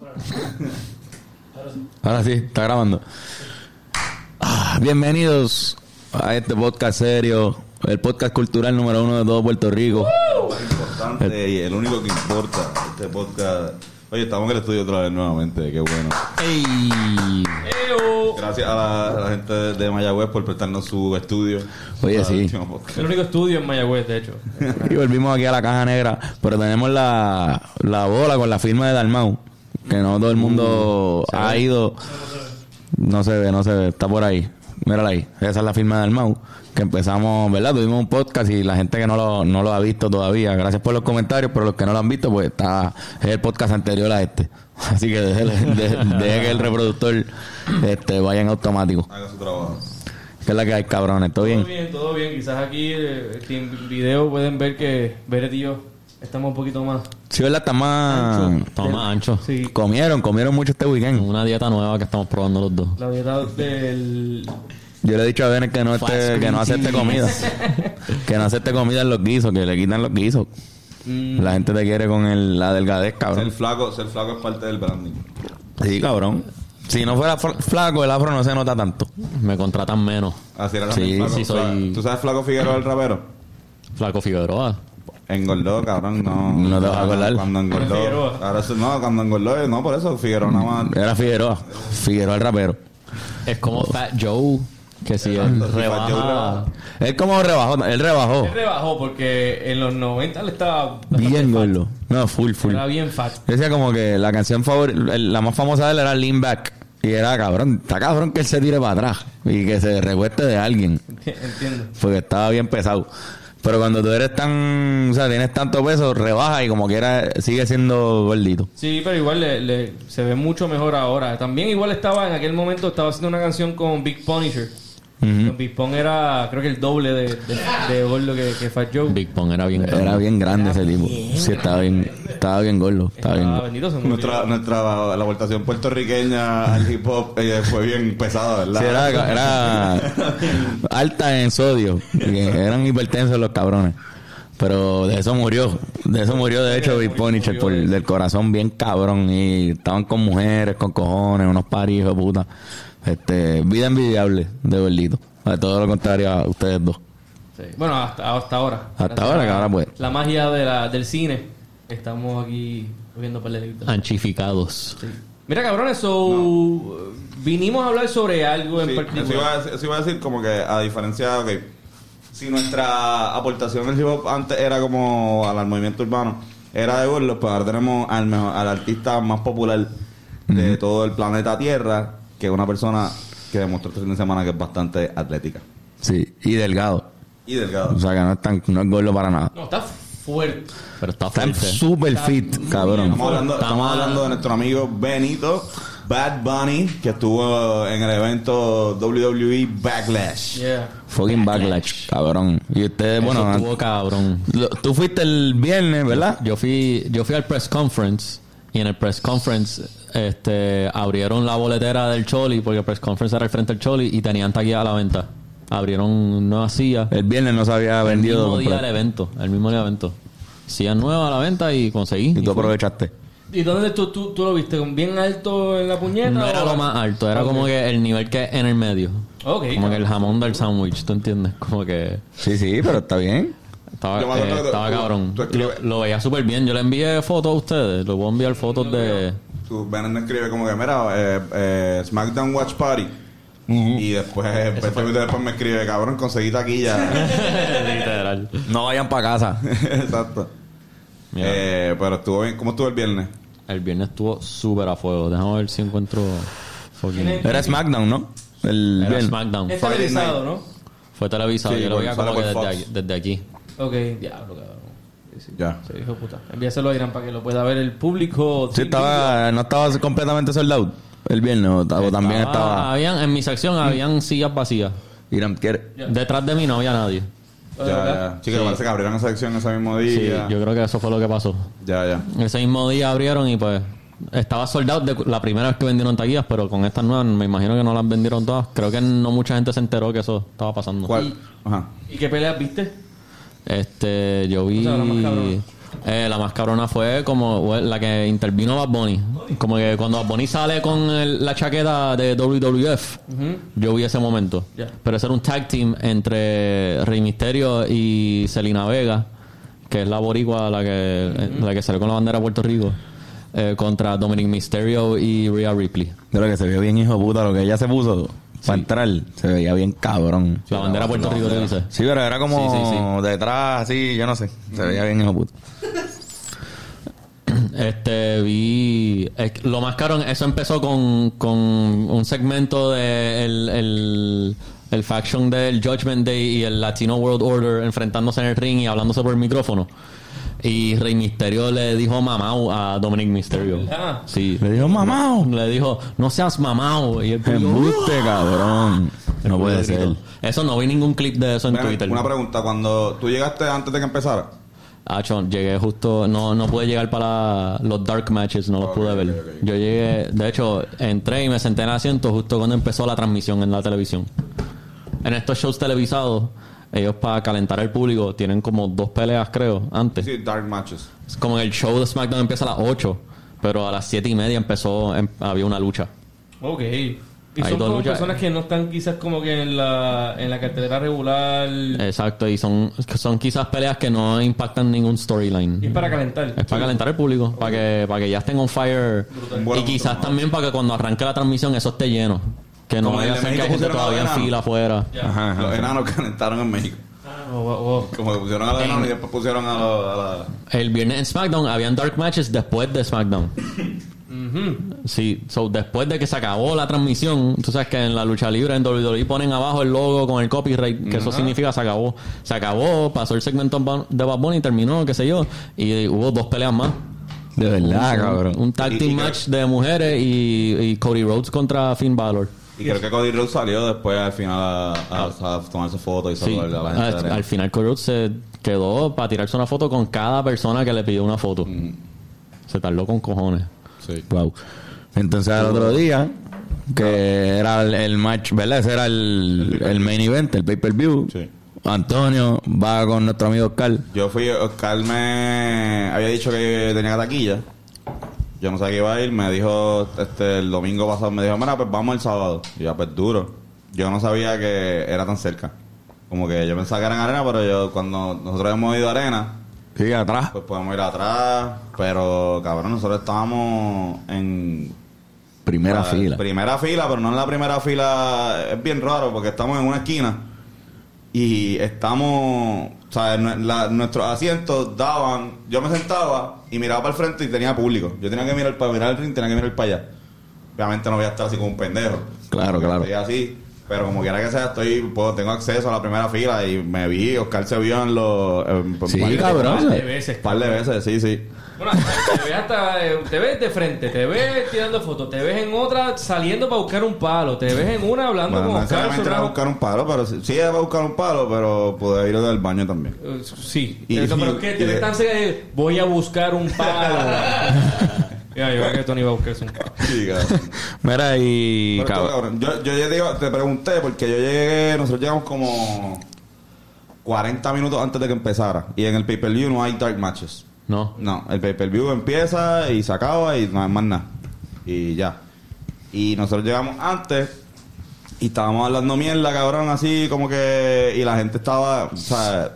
Ahora sí, está grabando. Ah, bienvenidos a este podcast serio, el podcast cultural número uno de todo Puerto Rico. más importante y el único que importa este podcast. Oye, estamos en el estudio otra vez nuevamente, qué bueno. ¡Ey! Gracias a la, a la gente de Mayagüez por prestarnos su estudio. Oye, sí. El único estudio en Mayagüez, de hecho. Y volvimos aquí a la caja negra, pero tenemos la, la bola con la firma de Dalmau, que no todo el mundo ha ido. No se ve, no se ve, está por ahí. Mírala ahí. Esa es la firma de Dalmau. Que empezamos, ¿verdad? Tuvimos un podcast y la gente que no lo, no lo ha visto todavía, gracias por los comentarios, pero los que no lo han visto, pues está, es el podcast anterior a este. Así que deje, que el reproductor este, vaya en automático. Haga su trabajo. Que es la que hay, cabrones. ¿Todo bien? Todo bien, todo bien. Quizás aquí eh, en video pueden ver que Beret y yo estamos un poquito más. Sí, ¿verdad? Está más... Estamos más ancho. Sí, Comieron, comieron mucho este weekend. Una dieta nueva que estamos probando los dos. la dieta del. Yo le he dicho a Benes que no esté, que no acepte tea. comida. que no acepte comida en los guisos, que le quitan los guisos. Mm, La gente te quiere con el, la delgadez, Ser cabrón. flaco, ser flaco es parte del branding. Sí, cabrón. Si no fuera fl- flaco, el afro no se nota tanto. Me contratan menos. Así era Sí, también flaco. sí, soy- ¿Tú sabes Flaco Figueroa el rapero? Flaco Figueroa. Engordó, cabrón, no. No te vas a acordar. Cuando engordó. Ahora sí, no, cuando engordó, no, por eso Figueroa nada más. Era Figueroa. Figueroa el rapero. Es como Fat Joe, que si él Joe rebaja... rebaja. Él como rebajó, él rebajó. Él rebajó porque en los 90 le estaba. Bien gordo. No, full, full. Era bien fat. Decía como que la canción favorita, la más famosa de él era Lean Back. Y era cabrón, está cabrón que él se tire para atrás y que se recueste de alguien. Entiendo. porque estaba bien pesado. Pero cuando tú eres tan, o sea, tienes tanto peso, rebaja y como quiera sigue siendo gordito. Sí, pero igual le, le- se ve mucho mejor ahora. También igual estaba en aquel momento, estaba haciendo una canción con Big Punisher. Con Big Pun era, creo que el doble de, de, de gordo que, que Fat Joe. Big Pong era bien grande. Era bien grande ese tipo. Sí, estaba bien, estaba bien gordo. Estaba bien. Ah, bendito se murió. Nuestra, nuestra, la aportación puertorriqueña al hip hop eh, fue bien pesada, ¿verdad? Sí, era, era alta en sodio. Eran hipertensos los cabrones. Pero de eso murió. De eso murió, de hecho, Big Punisher, por, del corazón bien cabrón. Y estaban con mujeres, con cojones, unos de puta. Este, vida envidiable de gordito. De todo lo contrario a ustedes dos. Sí. Bueno, hasta, hasta ahora. Hasta Gracias ahora, a que ahora puede. La magia de la, del cine. Estamos aquí viendo películas. Anchificados. Sí. Mira, cabrones, so, vinimos a hablar sobre algo en Sí, eso, particular. iba a, decir- eso iba a decir como que a diferencia, ok, si nuestra aportación al hip hop antes era como al, al movimiento urbano, era de burlos, pues ahora tenemos al, mejor, al artista más popular de todo el planeta Tierra, que es una persona que demostró este fin de semana que es bastante atlética Sí, y delgado. y delgada. O sea que no es, tan, no es gordo para nada. No, está fuerte. Pero está Está fuerte. super fit, cabrón. Estamos hablando, estamos hablando de nuestro amigo Benito Bad Bunny, que estuvo en el evento WWE Backlash. Yeah. Fucking backlash, cabrón. Y ustedes, Eso bueno, estuvo cabrón. tú fuiste el viernes, ¿verdad? Yo fui, yo fui al press conference y en el press conference este, abrieron la boletera del Choli porque el press conference era al frente del Choli y tenían taquilla a la venta. Abrieron nuevas sillas. El viernes no se había El vendido. mismo día del evento. El mismo día del evento. Sillas nuevas a la venta y conseguí. Y tú fui. aprovechaste. ¿Y dónde tú, tú, tú lo viste? ¿Con ¿Bien alto en la puñeta? No era lo más alto, era como que el nivel que en el medio. Ok. Como que el jamón del sándwich, ¿tú entiendes? Como que Sí, sí, pero está bien. Estaba, Yo me acuerdo eh, que estaba tú- cabrón. tú lo, lo veía súper bien. Yo le envié fotos a ustedes. Le voy a enviar fotos de... Tú, me escribe como que, mira, eh, eh, SmackDown Watch Party. Y después, 20 minutos después me escribe, cabrón, conseguí taquilla. Literal. No vayan para casa. Exacto. Eh, pero estuvo bien. ¿Cómo estuvo el viernes? El viernes estuvo súper a fuego. Déjame ver si encuentro... fucking- ¿Tiene- Era SmackDown, ¿no? El Era viernes. SmackDown. Friday televisado. ¿no? Fue televisado. Sí, Yo lo veía como que aquí, desde aquí. Ok, diablo, cabrón. Sí, sí. Ya. Se dijo puta. Envíaselo a Irán para que lo pueda ver el público. Sí, estaba, no estaba completamente sold out el viernes, o, también estaba. Habían, en mi sección habían sillas vacías. Irán quiere. Detrás de mí no había nadie. Ya, ya. Sí, que parece que abrieron esa sección ese mismo Sí, día. yo creo que eso fue lo que pasó. Ya, ya. Ese mismo día abrieron y pues estaba soldado de la primera vez que vendieron taquillas, pero con estas nuevas me imagino que no las vendieron todas. Creo que no mucha gente se enteró que eso estaba pasando. ¿Cuál? Ajá. ¿Y qué peleas viste? Este, yo vi O sea, la más cabrona. Eh, la más cabrona fue como la que intervino Bad Bunny. Como que cuando Bad Bunny sale con el- la chaqueta de WWF, yo vi ese momento. Pero ese era un tag team entre Rey Misterio y Selena Vega, que es la boricua, la que, eh, la que salió con la bandera de Puerto Rico, eh, contra Dominic Mysterio y Rhea Ripley. Creo que se vio bien hijo puta lo que ella se puso para entrar. Se veía bien cabrón. La bandera de Puerto Rico, te dice. Sí, pero era como detrás, así, yo no sé. Se veía bien hijo de puta. Este, vi. es lo más caro, eso empezó con, con un segmento de el, el, el faction del Judgment Day y el Latino World Order enfrentándose en el ring y hablándose por el micrófono. Y Rey Misterio le dijo mamau a Dominic Mysterio. Ah. Sí. Le dijo, mamao. Le dijo, no seas mamau. Y el público, Embuste, cabrón. No puede ser. Eso no vi ningún clip de eso en Ven, Twitter. Una pregunta, cuando tú llegaste antes de que empezara, Acho, llegué justo, no, no pude llegar para los dark matches, no los pude ver. Yo llegué, de hecho, entré y me senté en el asiento justo cuando empezó la transmisión en la televisión. En estos shows televisados, ellos para calentar al público tienen como dos peleas, creo, antes. sí, Dark Matches. Es como el show de SmackDown empieza a las 8, pero a las 7 y media empezó, em- había una lucha. Ok. Y Hay son dos como luchas. personas que no están quizás como que en la, en la cartelera regular. Exacto, y son, son quizás peleas que no impactan ningún storyline. Y es para calentar. Es para calentar el público, para que, para que ya estén on fire. Y quizás también para que cuando arranque la transmisión eso esté lleno. Que no Como vaya a el de ser que hay México gente pusieron a todavía en fila afuera. Ajá, ajá. Los enanos calentaron en México. Ah, oh, oh, oh. Como que pusieron a los enanos y después pusieron a, los- a la... El viernes en SmackDown habían dark matches después de SmackDown. Sí, so después de que se acabó la transmisión, tú sabes que en la lucha libre en WWE ponen abajo el logo con el copyright, que eso significa se acabó. Se acabó, pasó el segmento de Bad Bunny, terminó, qué sé yo, y hubo dos peleas más. De verdad, Un- cabrón. Un tag Y- team y match de mujeres y, y Cody Rhodes contra Finn Balor. Y creo que Cody Rhodes salió después al final a, a- a tomarse fotos y Sí, saludar a la gente. al, final Cody Rhodes se quedó para tirarse una foto con cada persona que le pidió una foto. Se tardó con cojones. Sí. Wow. Entonces al otro día, que era el, el match, ¿verdad? Ese era el, el main event, el pay-per-view. Sí. Antonio va con nuestro amigo Oscar. Yo fui, Oscar me había dicho que tenía taquilla. Yo no sabía que iba a ir, me dijo este el domingo pasado, me dijo, mira, pues vamos el sábado. Y yo, pues duro. Yo no sabía que era tan cerca. Como que yo pensaba que era en arena, pero yo cuando nosotros hemos ido a arena, Sí, atrás. pues podemos ir atrás. Pero cabrón, nosotros estábamos en Primera fila. Primera fila, pero no en la primera fila. Es bien raro porque estamos en una esquina y estamos. O sea, la- nuestros asientos daban. Yo me sentaba y miraba para el frente y tenía público. Yo tenía que mirar para mirar el ring, tenía que mirar para allá. Obviamente no voy a estar así como un pendejo. Claro, claro. Estoy así. Pero como quiera que sea, estoy, puedo, tengo acceso a la primera fila y me vi. Oscar se vio en los. en- Sí, cabrón. Un par de veces. Un par de veces, sí, sí. Bueno, te ves hasta, eh, te ves de frente, te ves tirando fotos, te ves en otra saliendo para buscar un palo, te ves en una hablando Bueno, no con Oscar necesariamente era sobre- buscar un palo, pero sí, sí era buscar un palo, pero pude ir al baño también. Eh, Sí, Y- Eso, pero y- que y te ves tan cerca de voy a buscar un palo. ya, yo creo que Tony va a buscarse un palo. Sí, cabrón. Mira, y. Pero esto, cabrón. cabrón, Yo, yo ya te, iba- te pregunté porque yo llegué, nosotros llegamos como 40 minutos antes de que empezara. Y en el pay-per-view no hay dark matches. ¿No? No, el pay-per-view empieza y se acaba y no hay más nada. Y ya. Y nosotros llegamos antes y estábamos hablando mierda, cabrón, así como que... Y la gente estaba... O sea,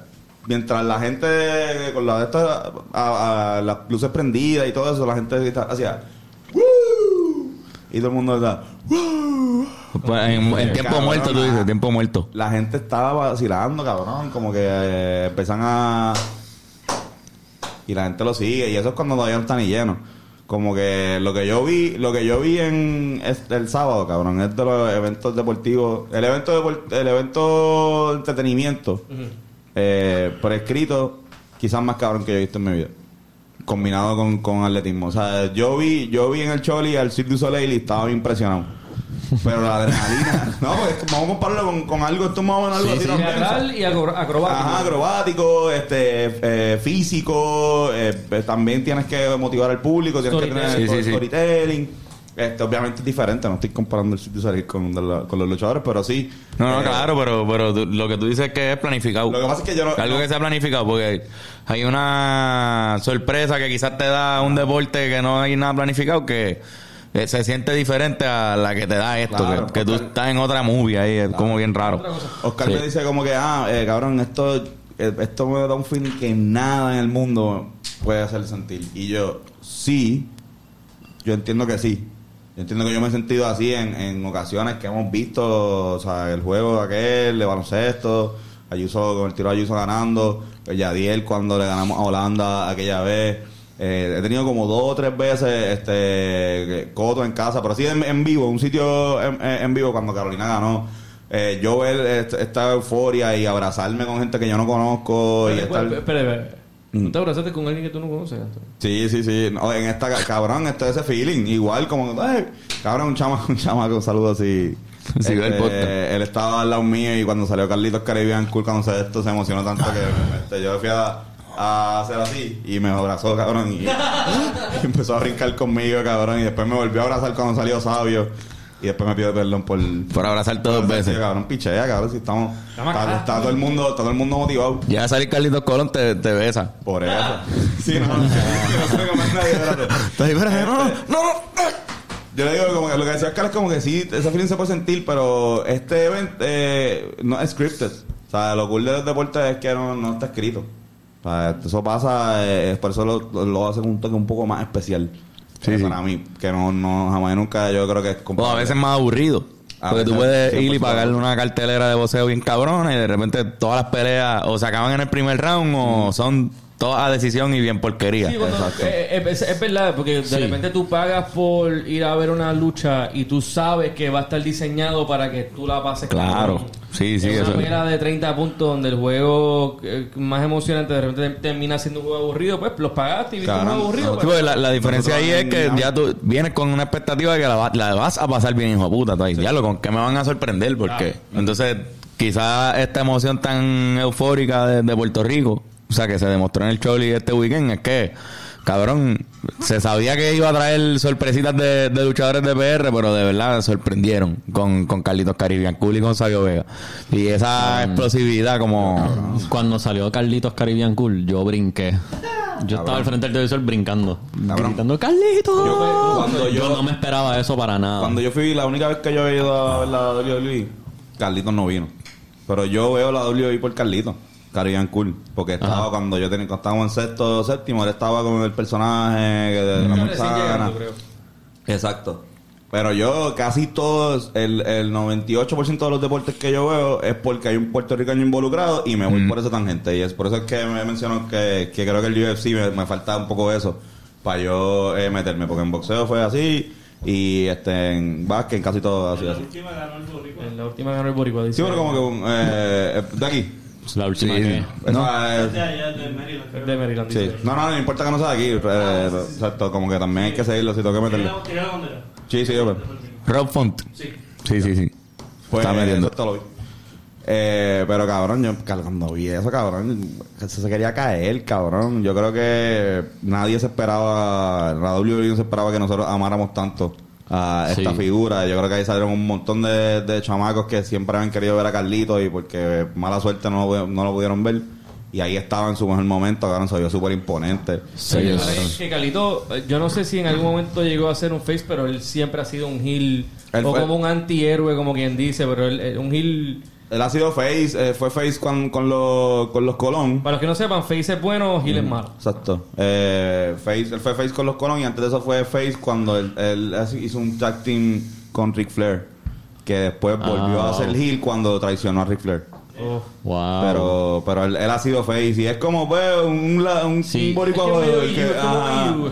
mientras la gente con la de estas... a- a- las luces prendidas y todo eso, la gente hacía... "Woo". Y todo el mundo está... "Woo". Pues, en, en tiempo Cabrón, muerto, tú dices, tiempo muerto. La gente estaba vacilando, cabrón. Como que eh, empiezan a. Y la gente lo sigue. Y eso es cuando todavía no está ni lleno. Como que lo que yo vi, lo que yo vi en es- el sábado, cabrón, es de los eventos deportivos. El evento el evento de entretenimiento eh, por escrito, quizás más cabrón que yo he visto en mi vida. Combinado con, con atletismo. O sea, yo vi, yo vi en el Choli al Cirque du Soleil y estaba impresionado. Pero la adrenalina, no, es que vamos a compararlo con, con algo, esto es más o menos algo así sea. Teatral y acro- acrobático. Ajá, acrobático, este, eh, físico, eh, también tienes que motivar al público, tienes que tener Storytelling. Sí, sí, sí. storytelling. Este, obviamente es diferente, no estoy comparando el sitio salir con, de la- con los luchadores, pero sí. No, no, eh, claro, pero, pero tú- lo que tú dices es que es planificado. Lo que pasa es que yo no- Algo no- que se ha planificado, porque hay una sorpresa que quizás te da un deporte que no hay nada planificado que se siente diferente a la que te da esto, Claro, que, que tú estás en otra movie ahí, es como bien raro. Oscar Sí. me dice como que, ah, eh, cabrón, esto, eh, esto me da un feeling que nada en el mundo puede hacer sentir. Y yo, sí, yo entiendo que sí. Yo entiendo que yo me he sentido así en, en ocasiones que hemos visto, o sea, el juego de aquel, de baloncesto, Ayuso con el tiro de Ayuso ganando, el Yadiel cuando le ganamos a Holanda aquella vez. Eh, he tenido como dos o tres veces este Coto en casa, pero sí en, en vivo, un sitio en, en vivo cuando Carolina ganó. Eh, yo ver est- esta euforia y abrazarme con gente que yo no conozco y Espera, estar... espera, espera. Mm. ¿Tú te abrazaste con alguien que tú no conoces? Sí, sí, sí. No, en esta, ca- cabrón, este ese feeling. Igual como, ay, cabrón, un chamaco, un chamaco, un saludo así. Sí, el podcast. él estaba al lado mío y cuando salió Carlitos Caribbean Cool, cuando se esto, se emocionó tanto que este, yo fui a, a hacer así y me abrazó, cabrón, y, y empezó a brincar conmigo, cabrón, y después me volvió a abrazar cuando salió Sabio. Y después me pidió perdón por... Por abrazarte dos veces. Sí, cabrón, pichea, cabrón, si estamos... Está, acá. está todo el mundo, está todo el mundo motivado. Ya a salir Carlitos Colón te, te besa. Por eso. Sí, no, no, no no, no. Yo le digo como que lo que decía es como que sí, ese feeling se puede sentir, pero este evento eh, no es scripted. O sea, lo cool de los deportes es que no, no está escrito. O sea, eso pasa, eh, por eso lo, lo, hacen un toque un poco más especial. Sí, sí. Para mí, que no, no jamás y nunca yo creo que es O a veces más aburrido. A Porque tú veces, puedes ir y 100%. pagarle una cartelera de boxeo bien cabrona y de repente todas las peleas o se acaban en el primer round o son todas a decisión y bien porquería. Sí, Exacto. eh, es, es verdad, porque de Sí. repente tú pagas por ir a ver una lucha y tú sabes que va a estar diseñado para que tú la pases. Claro. cabrón. Sí, sí, Es eso. una pelea de 30 puntos donde el juego eh, más emocionante de repente termina siendo un juego aburrido, pues los pagaste y viste un Cabrón. juego aburrido. Pues. la, la diferencia ahí es que ya tú vienes con una expectativa de que la, va- la vas a pasar bien, hijo de puta. Tú ahí, diablo, ¿con qué me van a sorprender? Porque entonces quizás esta emoción tan eufórica de, de Puerto Rico, o sea, que se demostró en el Choli este weekend, es que, cabrón, se sabía que iba a traer sorpresitas de, de luchadores de PR, pero de verdad sorprendieron con, con Carlitos Caribbean Cool y con Sabio Vega. Y esa explosividad como... Cuando salió Carlitos Caribbean Cool, yo brinqué. Yo estaba al frente del televisor brincando. Cabrón. Gritando, ¡Carlitos! Yo- cuando yo, yo- no me esperaba eso para nada. Cuando yo fui, la única vez que yo he ido a ver la WWE, Carlitos no vino. Pero yo veo la WWE por Carlitos. Caribbean Cool. Porque estaba cuando yo tenía, cuando estábamos en sexto o séptimo, él estaba con el personaje de la manzana. Exacto. Pero yo casi todos, el, el 98% de los deportes que yo veo es porque hay un puertorriqueño involucrado y me voy por esa tangente. Y es por eso es que me menciono que, que creo que el UFC me, me falta un poco eso para yo eh, meterme. Porque en boxeo fue así y este en básquet en casi todo ha sido así. En la última ganó el Boricua. dice. Sí, pero como que un, eh, de aquí. La última Sí. que... Esa es- Es de Maryland. sí. No, no, no importa que no sea de aquí. eh, exacto, como que también hay que seguirlo si tengo que meterle. Sí, sí, yo pues. Rob Font. Sí. Sí, sí, sí. Pues, Está metiendo. eso te lo vi. Eh, pero cabrón, yo cuando vi eso, cabrón, eso se quería caer, cabrón. Yo creo que nadie se esperaba, la WWE no se esperaba que nosotros amáramos tanto a esta Sí. figura. Yo creo que ahí salieron un montón de, de chamacos que siempre habían querido ver a Carlitos y porque mala suerte no, lo- no lo pudieron ver. Y ahí estaba en su mejor momento, cabrón, se vio súper imponente. Sí, Sí, creo que Calito, eh, yo no sé si en algún momento llegó a ser un face, pero él siempre ha sido un heel Él o fue- como un antihéroe, como quien dice, pero él, un heel. Él ha sido face, eh, fue face con, con, los, con los Colón. Para los que no sepan, face es bueno, heel es malo. Exacto. Eh, face, él fue Face con los Colón y antes de eso fue Face cuando él, él hizo un tag team con Ric Flair. Que después volvió Ah, a hacer wow. heel cuando traicionó a Ric Flair. Oh. Wow. Pero, pero él, él ha sido Face y es como pues, un, la- un, Sí. un Es, boricua es que-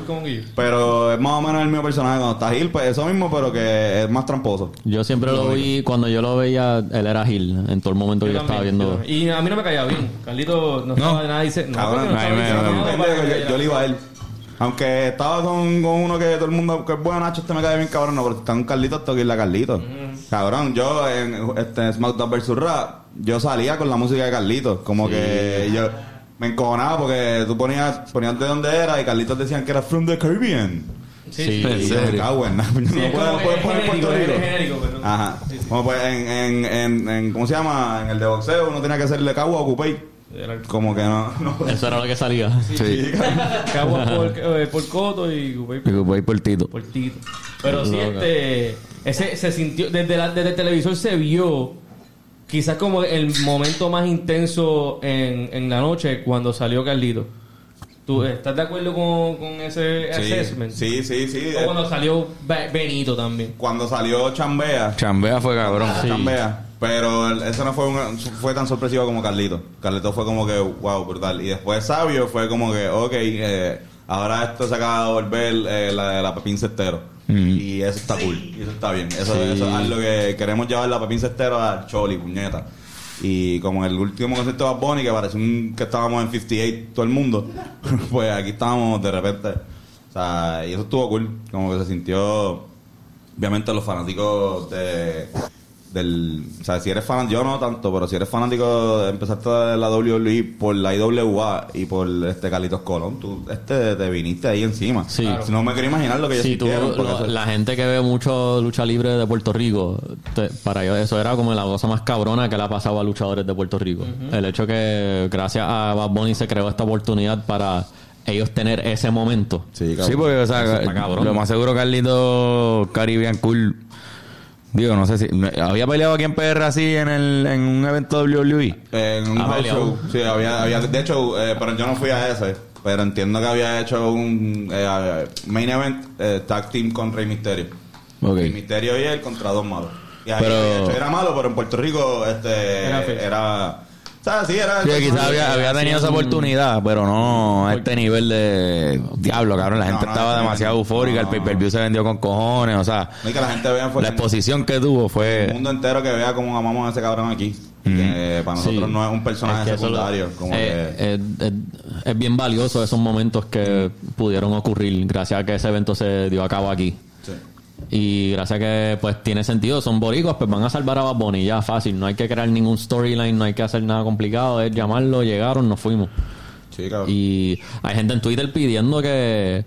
como. Pero es más o menos el mismo personaje cuando está heel, pues eso mismo, pero que es más tramposo. Yo siempre lo vi, cuando yo lo veía, él era Gil en todo el momento que yo, estaba también, viendo. yo también. Y a mí no me caía bien. Carlito no estaba de nada dice. No, Cabrón, no estaba nada que yo, yo le iba a él. Aunque estaba con, con uno que todo el mundo, que es bueno, Nacho, este me cae bien cabrón, no, pero si está un Carlitos, tengo que irle a Carlitos. Cabrón, yo en este SmackDown vs. Raw, yo salía con la música de Carlitos, como que yo me encojonaba porque tú ponías, ponías de dónde era y Carlitos decían que era From the Caribbean. Sí. En Y yo serio. cago en. No Sí, puedo poner Puerto Rico. genérico, pero- Ajá. Sí, sí. Como pues en, en, en, en, ¿cómo se llama? En el de boxeo uno tenía que hacerle cagua o cupey. Era Como que no, no. Eso era lo que salía. Sí. Cagua por, eh, por Coto y Cupey por, por Tito. por Tito. Pero sí, este. Ese se sintió. Desde, la, desde el televisor se vio. Quizás como el momento más intenso en, en la noche cuando salió Carlito. ¿Tú estás de acuerdo con, con ese assessment? Sí, sí, sí. sí. O cuando salió Be- Benito también. Cuando salió Chambea, Chambea fue cabrón. Chambea. Pero eso no fue, una- fue tan sorpresivo como Carlito. Carlito fue como que, wow, brutal. Y después Sabio fue como que, ok, eh, ahora esto se acaba de volver eh, la, la Pepín Cestero. Mm. Y eso está cool. Y eso está bien. Eso, eso es algo que queremos llevar la Pepín Cestero a Choli, puñeta. Y como en el último concierto de Bad Bunny, que pareció un- que estábamos en 58 todo el mundo, pues aquí estábamos de repente. O sea, y eso estuvo cool. Como que se sintió obviamente los fanáticos de del o sea si eres fan yo no tanto pero si eres fanático de empezaste la WWE por la IWA y por este Carlitos Colón tú este te viniste ahí encima Sí. Claro. no me quería imaginar lo que ellos Sí, tú, lo- la gente que ve mucho lucha libre de Puerto Rico, te- para ellos eso era como la cosa más cabrona que le ha pasado a luchadores de Puerto Rico. El hecho que gracias a Bad Bunny se creó esta oportunidad para ellos tener ese momento. sí. Sí, porque, o sea, Eso está cabrón. lo más seguro Carlito Caribbean Cool. Digo, no sé si. ¿Había peleado aquí en PR así en, el, en un evento WWE? en un house peleado. show sí había, había de hecho eh, pero yo no fui a ese pero entiendo que había hecho un eh, main event eh, tag team con Rey Misterio Ok. Rey Misterio y él contra dos malos y ahí, Pero- de hecho, era malo pero en Puerto Rico este Era era. O sea sí era Sí, quizás había, había tenido esa oportunidad, pero no a este nivel de diablo, cabrón. La gente No, no, estaba no, demasiado no, eufórica, el no. pay-per-view se vendió con cojones, o sea, No, y que la gente vea fue la el- exposición que tuvo el fue... mundo entero que vea cómo amamos a ese cabrón aquí. Que para nosotros Sí. no es un personaje Es que eso lo- secundario. como eh, que, eh, eh, es bien valioso esos momentos que pudieron ocurrir gracias a que ese evento se dio a cabo aquí. sí. Y gracias a que pues tiene sentido, son boricuas, pues van a salvar a Bad Bunny, ya fácil, no hay que crear ningún storyline, no hay que hacer nada complicado, es llamarlo, llegaron, nos fuimos. Sí, cabrón. Y hay gente en Twitter pidiendo que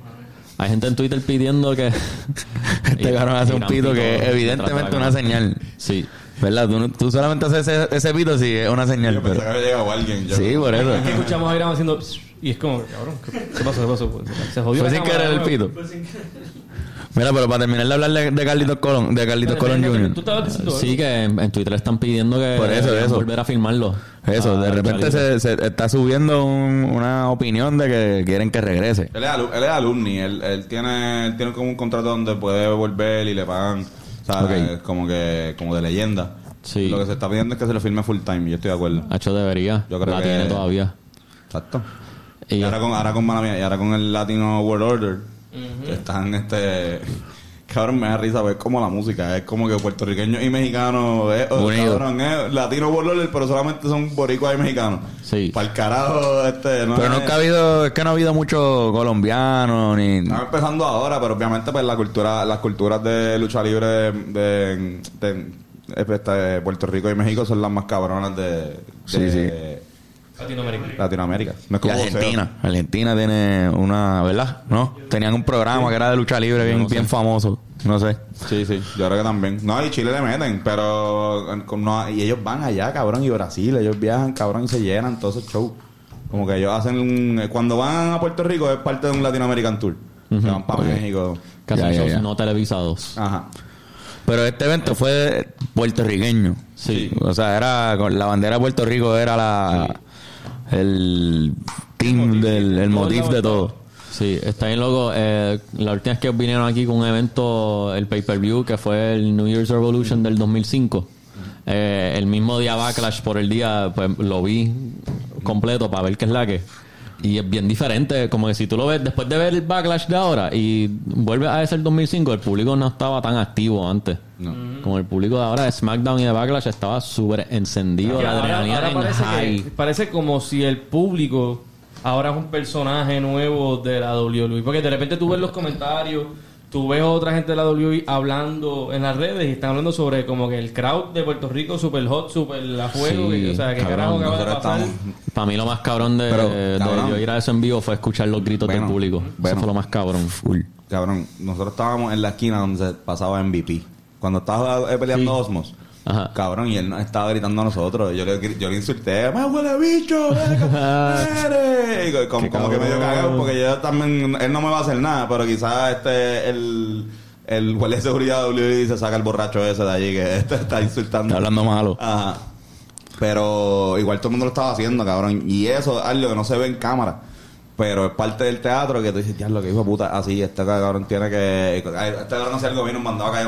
hay gente en Twitter pidiendo que Este cabrón hace un pito que evidentemente una señal. Sí. ¿Verdad? Tú, tú solamente haces ese, ese pito si es una señal. Yo Pero... que había llegado alguien. Yo, Sí, por eso. Es que escuchamos a Irán haciendo. Y es como, cabrón, ¿qué, qué pasó? ¿Qué pasó? Pues, Se jodió. Fue sin cámara querer de el pito. Mira, pero para terminar de hablar de, de Carlitos Colón, de Carlitos Colón Tú Jr. estabas diciendo Sí, que en, en Twitter están pidiendo que Por eso, eso. volver a filmarlo. Eso, de Ah, repente Caribe. se, se está subiendo un- una opinión de que quieren que regrese. Él es, alu- él es alumni. Él, él tiene, él tiene como un contrato donde puede volver y le pagan, ¿sabes? Ok. Como que, como de leyenda. Sí. Lo que se está pidiendo es que se le firme full time. y Yo estoy de acuerdo. Hacho debería. Yo creo la que- tiene todavía. Exacto. Y Y, ahora con, ahora con mala y ahora con el Latino World Order, que están este cabrón me da risa ver como la música es como que puertorriqueños y mexicanos es, oh, cabrón, es Latino World Order, pero solamente son boricuas y mexicanos. Sí. Para el carajo, este, no Pero es- nunca ha habido, es que no ha habido mucho colombiano ni... Estamos empezando ahora, pero obviamente pues la cultura, las culturas de lucha libre de, de- de- este, de Puerto Rico y México son las más cabronas de, de Sí, sí. Latinoamérica. Latinoamérica. No es Y boxeo. Argentina. Argentina tiene una, ¿verdad? ¿No? Tenían un programa que era de lucha libre bien, bien famoso. No sé. Sí, sí, yo creo que también. No, y Chile le meten, pero no, y ellos van allá, cabrón, y Brasil, ellos viajan, cabrón, y se llenan todos esos shows. Como que ellos hacen un, eh, cuando van a Puerto Rico es parte de un Latino American Tour. Se van para. México. hacen Ya, shows ya. no televisados. Ajá. Pero este evento fue puertorriqueño. Sí. O sea, era con la bandera de Puerto Rico era la el team del el motif de todo. Sí, está bien loco. Eh, la última vez que vinieron aquí con un evento, el pay-per-view, que fue el New Year's Revolution del 2005. eh, el mismo día Backlash por el día, pues lo vi completo para ver qué es la que. Y es bien diferente, como que si tú lo ves después de ver el Backlash de ahora y vuelves a ese el 2005, el público no estaba tan activo antes. Como el público de ahora de SmackDown y de Backlash estaba súper encendido, la Ahora- adrenalina ahora parece, high. que- parece como si el público ahora es un personaje nuevo de la WWE. Porque de repente tú ves los comentarios, tú ves otra gente de la WWE hablando en las redes y están hablando sobre como que el crowd de Puerto Rico super hot, super a fuego. Sí, que- o sea, que cabrón, carajo acaba de Nosotros pasar. estamos... Para mí lo más cabrón de, Pero, de cabrón. yo ir a eso en vivo fue escuchar los gritos Bueno, del público. Eso fue lo más cabrón. Full. cabrón, nosotros estábamos en la esquina donde se pasaba MVP. Cuando estaba peleando Osmos. Ajá. Cabrón, y él nos estaba gritando a nosotros. Yo le, yo le insulté, ¡más huele bicho! ¡Eres! Y co- como, como que medio cagado, porque yo también, él no me va a hacer nada, pero quizás este, el, el guardia de seguridad de se saca el borracho ese de allí que este está insultando. Está hablando malo. Ajá. Pero igual todo el mundo lo estaba haciendo, cabrón. Y eso es algo que no se ve en cámara. Pero es parte del teatro que tú dices, lo que hijo de puta, así, este cabrón tiene que. Este cabrón hace algo bien, nos mandaba a caer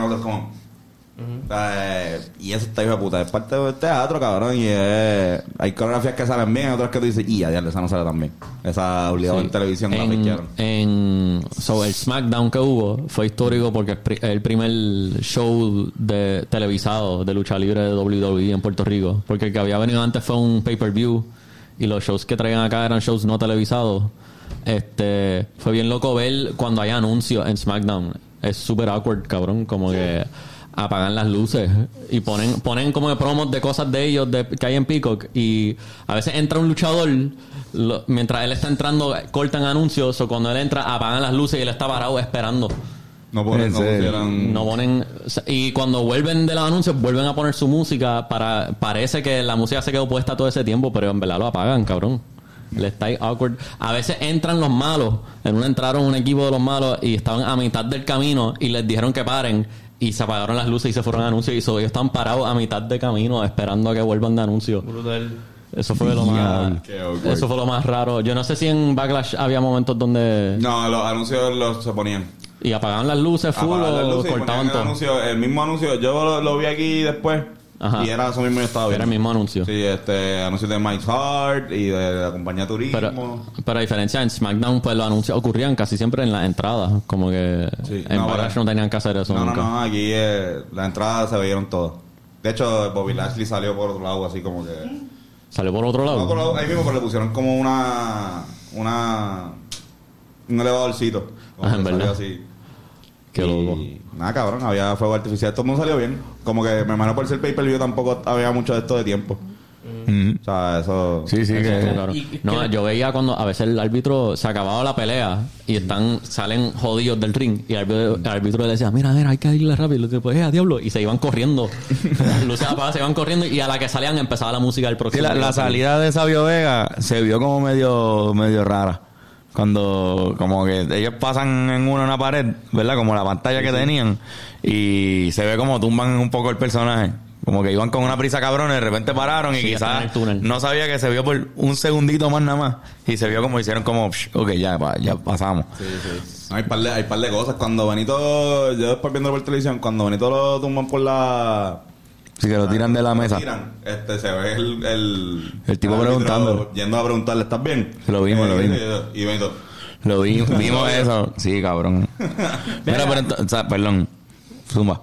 Eh, y eso está hijo de puta, es parte del teatro, cabrón. Y eh, hay coreografías que salen bien, otras que tú dices, y ya, esa no sale tan bien. Esa obligada en televisión la en, pichearon. en so, el SmackDown que hubo fue histórico porque es pri- el primer show de televisado de lucha libre de WWE en Puerto Rico porque el que había venido antes fue un pay-per-view y los shows que traían acá eran shows no televisados este fue bien loco ver cuando hay anuncios en SmackDown es súper awkward cabrón como que apagan las luces y ponen ponen como de promos de cosas de ellos de, que hay en Peacock y a veces entra un luchador lo- mientras él está entrando cortan anuncios o cuando él entra apagan las luces y él está parado esperando. No ponen, En no no ponen y cuando vuelven de los anuncios vuelven a poner su música para parece que la música se quedó puesta todo ese tiempo pero en verdad lo apagan cabrón. El está awkward. A veces entran los malos en una entraron un equipo de los malos y estaban a mitad del camino y les dijeron que paren y se apagaron las luces y se fueron a anuncios y so, ellos están parados a mitad de camino esperando a que vuelvan de anuncios Brutal. eso fue lo más eso fue lo más raro. Yo no sé si en Backlash había momentos donde No, los anuncios los se ponían. y apagaban las luces full Apagaban las o luces cortaban el, todo. anuncio, el mismo anuncio, yo lo, lo vi aquí después Ajá. y era eso mismo que estaba era viendo. el mismo anuncio Sí, este, anuncios de Mike's Heart y de la compañía Turismo. Pero, pero a diferencia en SmackDown, pues los anuncios ocurrían casi siempre en las entradas. Como que Sí, en no, no tenían que hacer eso no, no, nunca. no, aquí eh, las entradas se veían todas. De hecho, Bobby Lashley salió por otro lado, así como que... Salió por otro lado. No, por lado- ahí mismo, pero le pusieron como una... una un elevadorcito. Como Ah, que en verdad. así. Qué Y loco. Nada, cabrón, había fuego artificial. Todo el mundo salió bien. Como que me imagino por ser pay-per-view tampoco había mucho de esto de tiempo. O sea, eso... Sí, sí, Eso estuvo que... claro. Y- No, yo veía cuando a veces el árbitro se acababa la pelea y están salen jodidos del ring y el árbitro, el árbitro le decía, mira, mira, hay que irle rápido. Y le decía, pues, eh, a diablo. Y se iban corriendo. Las luces apagadas, se iban corriendo y a la que salían empezaba la música del Sí, próximo. la, la salida de Sabio Vega se vio como medio, medio rara. Cuando, como que ellos pasan en una, una pared, ¿verdad? Como la pantalla que tenían. Y se ve como tumban un poco el personaje. Como que iban con una prisa cabrón y de repente pararon y Sí, quizás no sabía que se vio por un segundito más nada más. Y se vio como hicieron como, "Psh, ok, ya, pa- ya pasamos. Sí, sí. Hay par de, hay par de cosas. Cuando Benito, yo después viendo por televisión, cuando Benito lo tumban por la... Así que lo tiran de la mesa. tiran, este, se ve el... El, El tipo árbitro preguntándole. Yendo a preguntarle, ¿estás bien? Lo vimos, Eh, lo vimos. Y Benito... Lo vi, vimos eso. Sí, cabrón. Mira, pero ento- o sea, perdón. Zumba.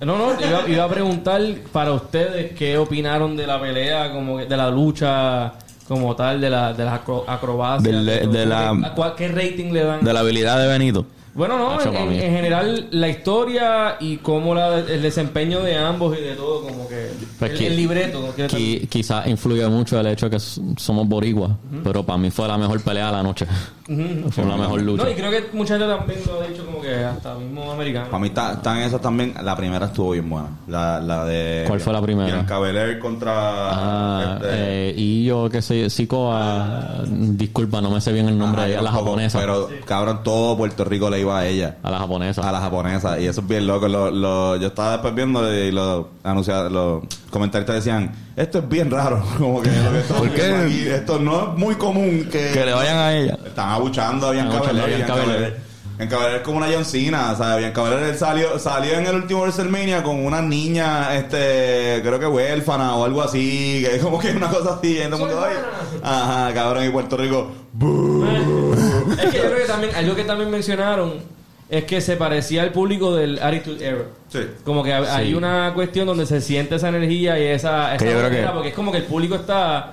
No, no, iba, iba a preguntar para ustedes qué opinaron de la pelea, como que de la lucha como tal, de, la, de las acro- acrobacias. Del- de- de la- ¿A cuál- ¿Qué rating le dan? De la habilidad de Benito. Bueno, no, en, general la historia y cómo la, el desempeño de ambos y de todo, como que Pues el, que- el libreto. Qui- quizás influye mucho el hecho de que somos boricuas, pero para mí fue la mejor pelea de la noche. Fue la mejor lucha. No, y creo que mucha gente también lo ha dicho como que hasta mismo americano. Para mí está- están esas también. La primera estuvo bien buena. La, la de... ¿Cuál fue la primera? Bianca Belair contra... Ah, este, eh, y yo que sé, Sikoa, disculpa, no me sé bien el nombre ajá, de ella, la japonesa. Pero, cabrón, todo Puerto Rico le iba a ella. a la japonesa. A la japonesa. Y eso es bien loco. Lo, lo- yo estaba después viendo y los anunciados, los comentaristas decían, esto es bien raro. Como que lo que ¿Por qué? aquí, esto no es muy común que... Que le vayan a ella. Están abuchando a Bianca Belair. Bianca Belair. Como una John Cena. O sea, Bianca Belair él salió, salió en el último WrestleMania con una niña, este, creo que huérfana o algo así. Que es como que una cosa así. todo el buena. Ajá, cabrón. Y Puerto Rico, Es que yo creo que también, algo que también mencionaron es que se parecía al público del Attitude Era. Sí. Como que hay- una cuestión donde se siente esa energía y esa, esa Que yo creo manera, que- porque es como que el público está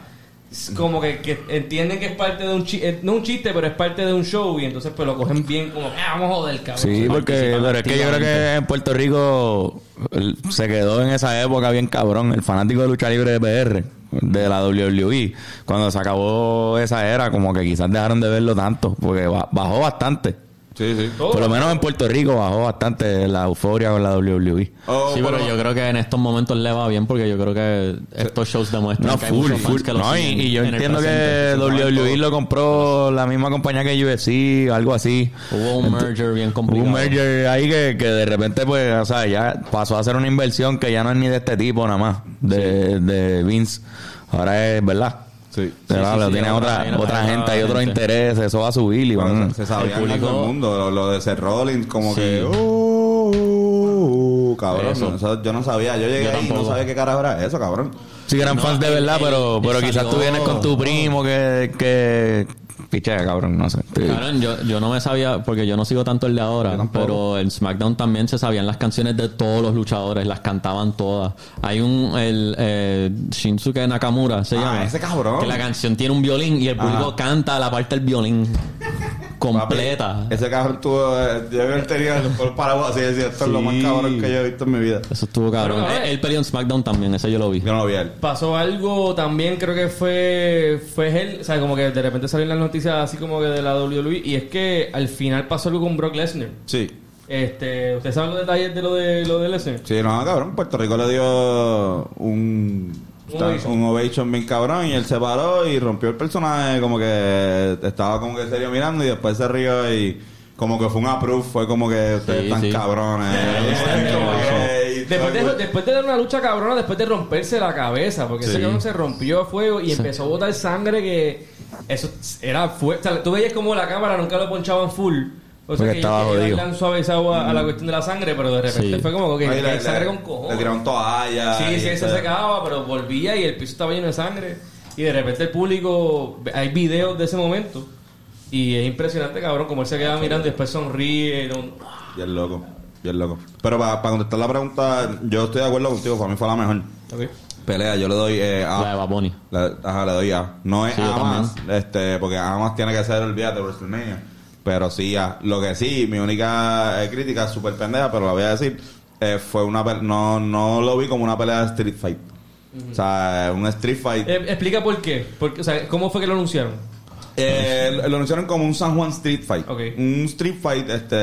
como que, que entienden que es parte de un chiste, no un chiste, pero es parte de un show y entonces pues lo cogen bien como, ah, vamos a joder, cabrón. Sí, porque pero es que yo creo que en Puerto Rico el- se quedó en esa época bien cabrón, el fanático de lucha libre de PR, de la WWE. Cuando se acabó esa era, como que quizás dejaron de verlo tanto, porque ba- bajó bastante. Sí, sí. Todo. Por lo menos en Puerto Rico bajó bastante la euforia con la WWE. Oh, Sí, pero bueno, yo creo que en estos momentos le va bien porque yo creo que estos shows demuestran No, que hay full, muchos fans full. que lo No, y, yo en entiendo que. WWE lo compró la misma compañía que UFC, algo así. Hubo un merger bien Hubo complicado. un merger ahí que, que de repente, pues, o sea, ya pasó a ser una inversión que ya no es ni de este tipo nada más, de, de Vince. Ahora es, ¿verdad? Sí. Pero sí, sí, tiene ahora otra, otra hay gente, otra hay otros intereses, eso va a subir y Bueno, van... se, se sabía el en todo público- el mundo. Lo, lo de Seth Rollins, como Sí. que. "Oh, oh, oh", cabrón. Eso. no, eso yo no sabía. Yo llegué Yo ahí y no sabía qué carajo era eso, cabrón. Sí eran No, fans de verdad, él- pero, él pero quizás salió- tú vienes con tu primo que... que pichea, cabrón, no sé. Cabrón, yo, yo no me sabía, porque yo no sigo tanto el de ahora, pero en SmackDown también se sabían las canciones de todos los luchadores, las cantaban todas. Hay un, el eh, Shinsuke Nakamura, se Ah, llama. ese cabrón. Que la canción tiene un violín y el público Ajá. canta la parte del violín completa. Papi, ese cabrón tuvo. eh, Yo que él tenía el paraguas así decía: Esto es lo más Sí. cabrón que yo he visto en mi vida. Eso estuvo cabrón. Pero, a ver. él, él peleó en SmackDown también, ese yo lo vi. Yo no lo vi a él. Pasó algo también, creo que fue fue él, o sea, como que de repente salió en las noticias así como que de la WWE y es que al final pasó algo con Brock Lesnar. Sí. Este, ¿ustedes saben los detalles de lo de lo de Lesnar? Sí, no, cabrón. Puerto Rico le dio un. Un ovation. un ovation bien cabrón y él se paró y rompió el personaje como que estaba como que serio mirando y después se rió y como que fue un approve fue como que ustedes Sí, están sí. cabrones Después de, después de dar una lucha cabrona, después de romperse la cabeza, porque ese cabrón se rompió a fuego y empezó a botar sangre que eso era fuerte. O sea, tú veías como la cámara nunca lo ponchaban full. O sea, Porque que estaba ellos jodido. le han suavizado a, a la cuestión de la sangre, pero de repente Sí. fue como que Ay, le, sangre le- con le cojones. tiraron toalla Sí, y sí, se secaba, pero volvía y el piso estaba lleno de sangre. Y de repente el público, hay videos de ese momento. Y es impresionante, cabrón, como él se queda mirando y después sonríe. no- Bien loco, bien loco. Pero para contestar la pregunta, yo estoy de acuerdo contigo, para mí fue la mejor Ok. pelea. Yo le doy eh, A. La de. La- ajá, le doy A. No es Sí, A más, este, porque A más tiene que ser, olvídate, WrestleMania. Pero sí A. Lo que sí, mi única eh, crítica, súper pendeja, pero la voy a decir, eh, fue una no, no lo vi como una pelea de Street Fight. O sea, un Street Fight. Eh, explica por qué. Porque, o sea, ¿cómo fue que lo anunciaron? Eh, lo anunciaron como un San Juan Street Fight. Un Street Fight, este,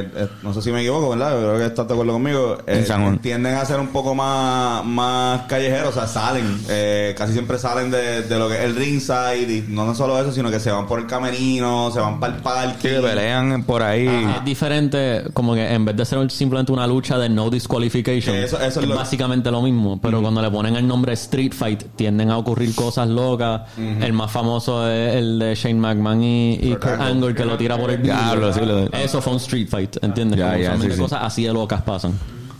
eh, no sé si me equivoco, ¿verdad? Creo que estás de acuerdo conmigo. Eh, En San Juan. Tienden a ser un poco más, más callejeros, o sea, salen, eh, casi siempre salen de, de lo que es el ringside y no solo eso, sino que se van por el camerino, se van para el Sí, parque. que pelean por ahí. Es diferente, como que en vez de ser simplemente una lucha de no disqualification, Eso- eso es es lo- básicamente lo mismo. Pero cuando le ponen el nombre Street Fight, tienden a ocurrir cosas locas. El más famoso es el de Shane McMahon y, y Kurt Angle. Que lo tira por el. Diablo, sí, lo- Eso fue un Street Fight, ¿entiendes? Ya, Como ya, usualmente sí, sí. cosas así de locas pasan.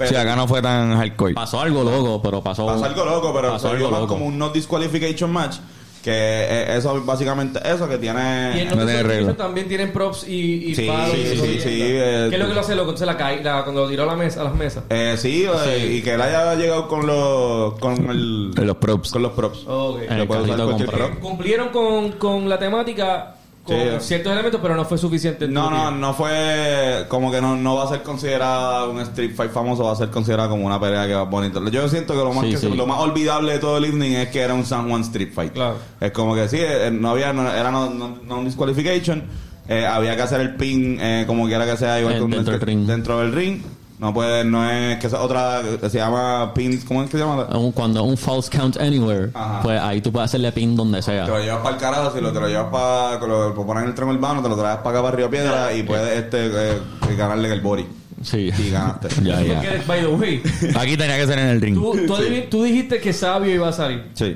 Sí, acá no fue tan hardcore. Pasó algo loco, pero pasó... Pasó algo loco, pero pasó algo loco. como un no disqualification match. Que eh, eso, básicamente, eso que Y en tiene. no tiene regla. también tienen props y, y Sí, palos. sí, y sí, sí, sí, eh, ¿Qué es lo que lo hace loco? Entonces la caí, la, cuando lo tiró a la mesa, a las mesas. Eh, sí, eh, y que él haya llegado con los. con el. Los props. Con los props. Ok. En Lo usar con prop. Cumplieron con, con la temática, con Sí. ciertos elementos, pero no fue suficiente. en No, no, no fue como que no, no va a ser considerada un street fight famoso, va a ser considerada como una pelea que va bonita. Yo siento que lo más Sí, que sí. lo más olvidable de todo el evening es que era un San Juan Street Fight. Claro. Es como que sí, eh, no había, no, era no, no, no disqualification, eh, había que hacer el pin eh, como quiera que sea igual Eh, que un- dentro del ring. dentro del ring. No puede, no es que esa otra se llama pin, ¿cómo es que se llama? Un- Cuando un false count anywhere, Ajá. pues ahí tú puedes hacerle pin donde sea. Te lo llevas para el carajo, si lo, te lo llevas para, lo, lo pones en el tren urbano, te lo traes para acá para Río Piedra y puedes este, eh, ganarle en el body. Sí. Y ganaste. Ya, ya. Porque, by the way, Aquí tenía que ser en el ring. tú, tú, tú dijiste que Sabio iba a salir. Sí.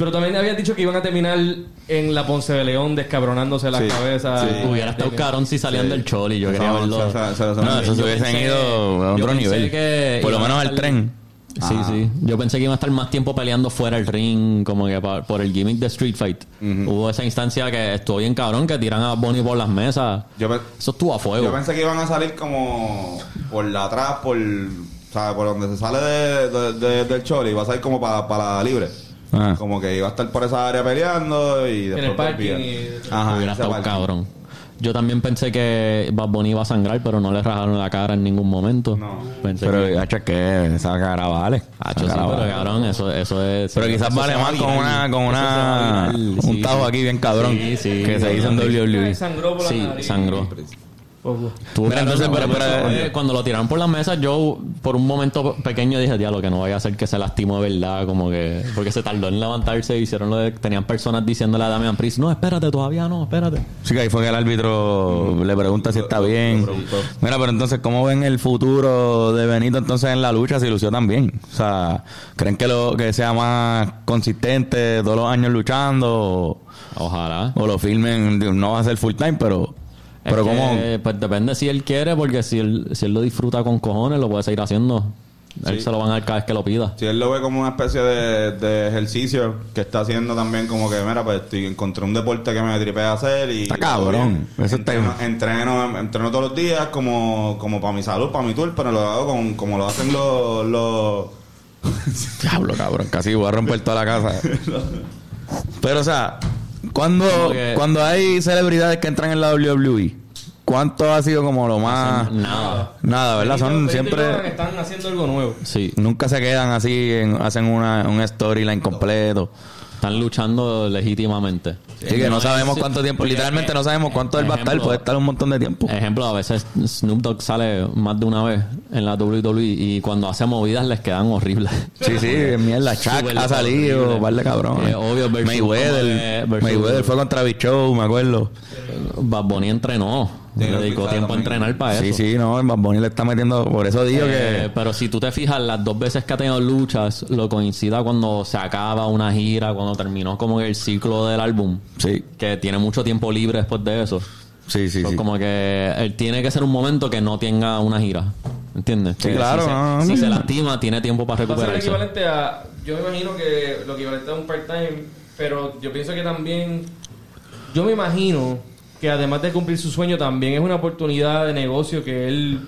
Pero también habías dicho que iban a terminar en la Ponce de León descabronándose las Sí, cabezas. sí. Hubiera estado cabrón si salían Sí. del choli. Yo quería verlo. No, eso se Yo hubiesen ido a otro nivel. que Por lo menos al tren. Sí, sí. Yo pensé que iban a estar más tiempo peleando fuera del ring, como que pa- por el gimmick de Street Fight. Hubo esa instancia que estuvo bien cabrón, que tiran a Bonnie por las mesas. Yo, Eso estuvo a fuego. yo pensé que iban a salir como por la atrás, por, o sea, por donde se sale de, de- de- del choli, iba a salir como para, para la libre. Ajá. Como que iba a estar por esa área peleando y después el parking volvía. y- Ajá, Hubiera ese estado parking. cabrón. Yo también pensé que Bad Bunny iba a sangrar, pero no le rajaron la cara en ningún momento. No. Pensé Pero, que... hacho, que esa cara vale. Hacho, Esa sí, cara pero vale. cabrón, eso, eso es... Pero quizás vale más con una, con una, un sí, tajo sí. aquí bien cabrón Sí, sí. que se hizo en WWE. sangró por la Sí, nariz. sangró. Poco. Mira, entonces, pero- eh, cuando lo tiraron por las mesas, yo por un momento pequeño dije, diablo, que no vaya a ser que se lastimó de verdad, como que... Porque se tardó en levantarse y hicieron lo de... Tenían personas diciéndole a Damian Priest, no, espérate, todavía no, espérate. Sí, que ahí fue que el árbitro le pregunta si está bien. Mira, pero entonces, ¿cómo ven el futuro de Benito entonces en la lucha si lució tan bien? O sea, ¿creen que lo que sea más consistente todos los años luchando Ojalá. o lo filmen? No va a ser full time, pero... Pero ¿cómo...? Pues depende si él quiere, porque si él, si él lo disfruta con cojones, lo puede seguir haciendo. Él se lo van a dar cada vez que lo pida. Si él lo ve como una especie de, de ejercicio que está haciendo también como que, mira, pues estoy, encontré un deporte que me tripea hacer y... Está cabrón. Eso está- entreno, entreno, entreno todos los días como, como para mi salud, para mi tour, pero lo hago con, como lo hacen los... los Diablo, cabrón. Casi voy a romper toda la casa. Pero, o sea, cuando, que- cuando hay celebridades que entran en la WWE, ¿cuánto ha sido como lo más... Nada. Nada, ¿verdad? Son siempre... Están haciendo algo nuevo. Sí. Nunca se quedan así, en- hacen una, un storyline completo. Están luchando legítimamente. Sí, que no sabemos cuánto tiempo, literalmente no sabemos cuánto él va a estar, Ejemplo- puede estar un montón de tiempo. Ejemplo, a veces Snoop Dogg sale más de una vez en la WWE y cuando hace movidas les quedan horribles. Sí, sí, mierda, Chuck ha salido, par de cabrones. Eh, obvio, versus Mayweather, de- versus- Mayweather fue contra Big Show, me acuerdo. Bad Bunny entrenó. Sí, le dedicó tiempo a entrenar para Sí, eso. sí, no, el Bad Bunny le está metiendo, por eso digo Eh, que... pero si tú te fijas, las dos veces que ha tenido luchas, lo coincida cuando se acaba una gira, cuando terminó como el ciclo del álbum, Sí, que tiene mucho tiempo libre después de eso. sí, sí, So, sí. Como que él tiene que ser un momento que no tenga una gira. ¿Entiendes? Sí, Que claro, Si, se, no, si no. se lastima, tiene tiempo para Va a ser el recuperarse. equivalente a. Yo me imagino que lo equivalente a un part-time, pero yo pienso que también. Yo me imagino que además de cumplir su sueño, también es una oportunidad de negocio que él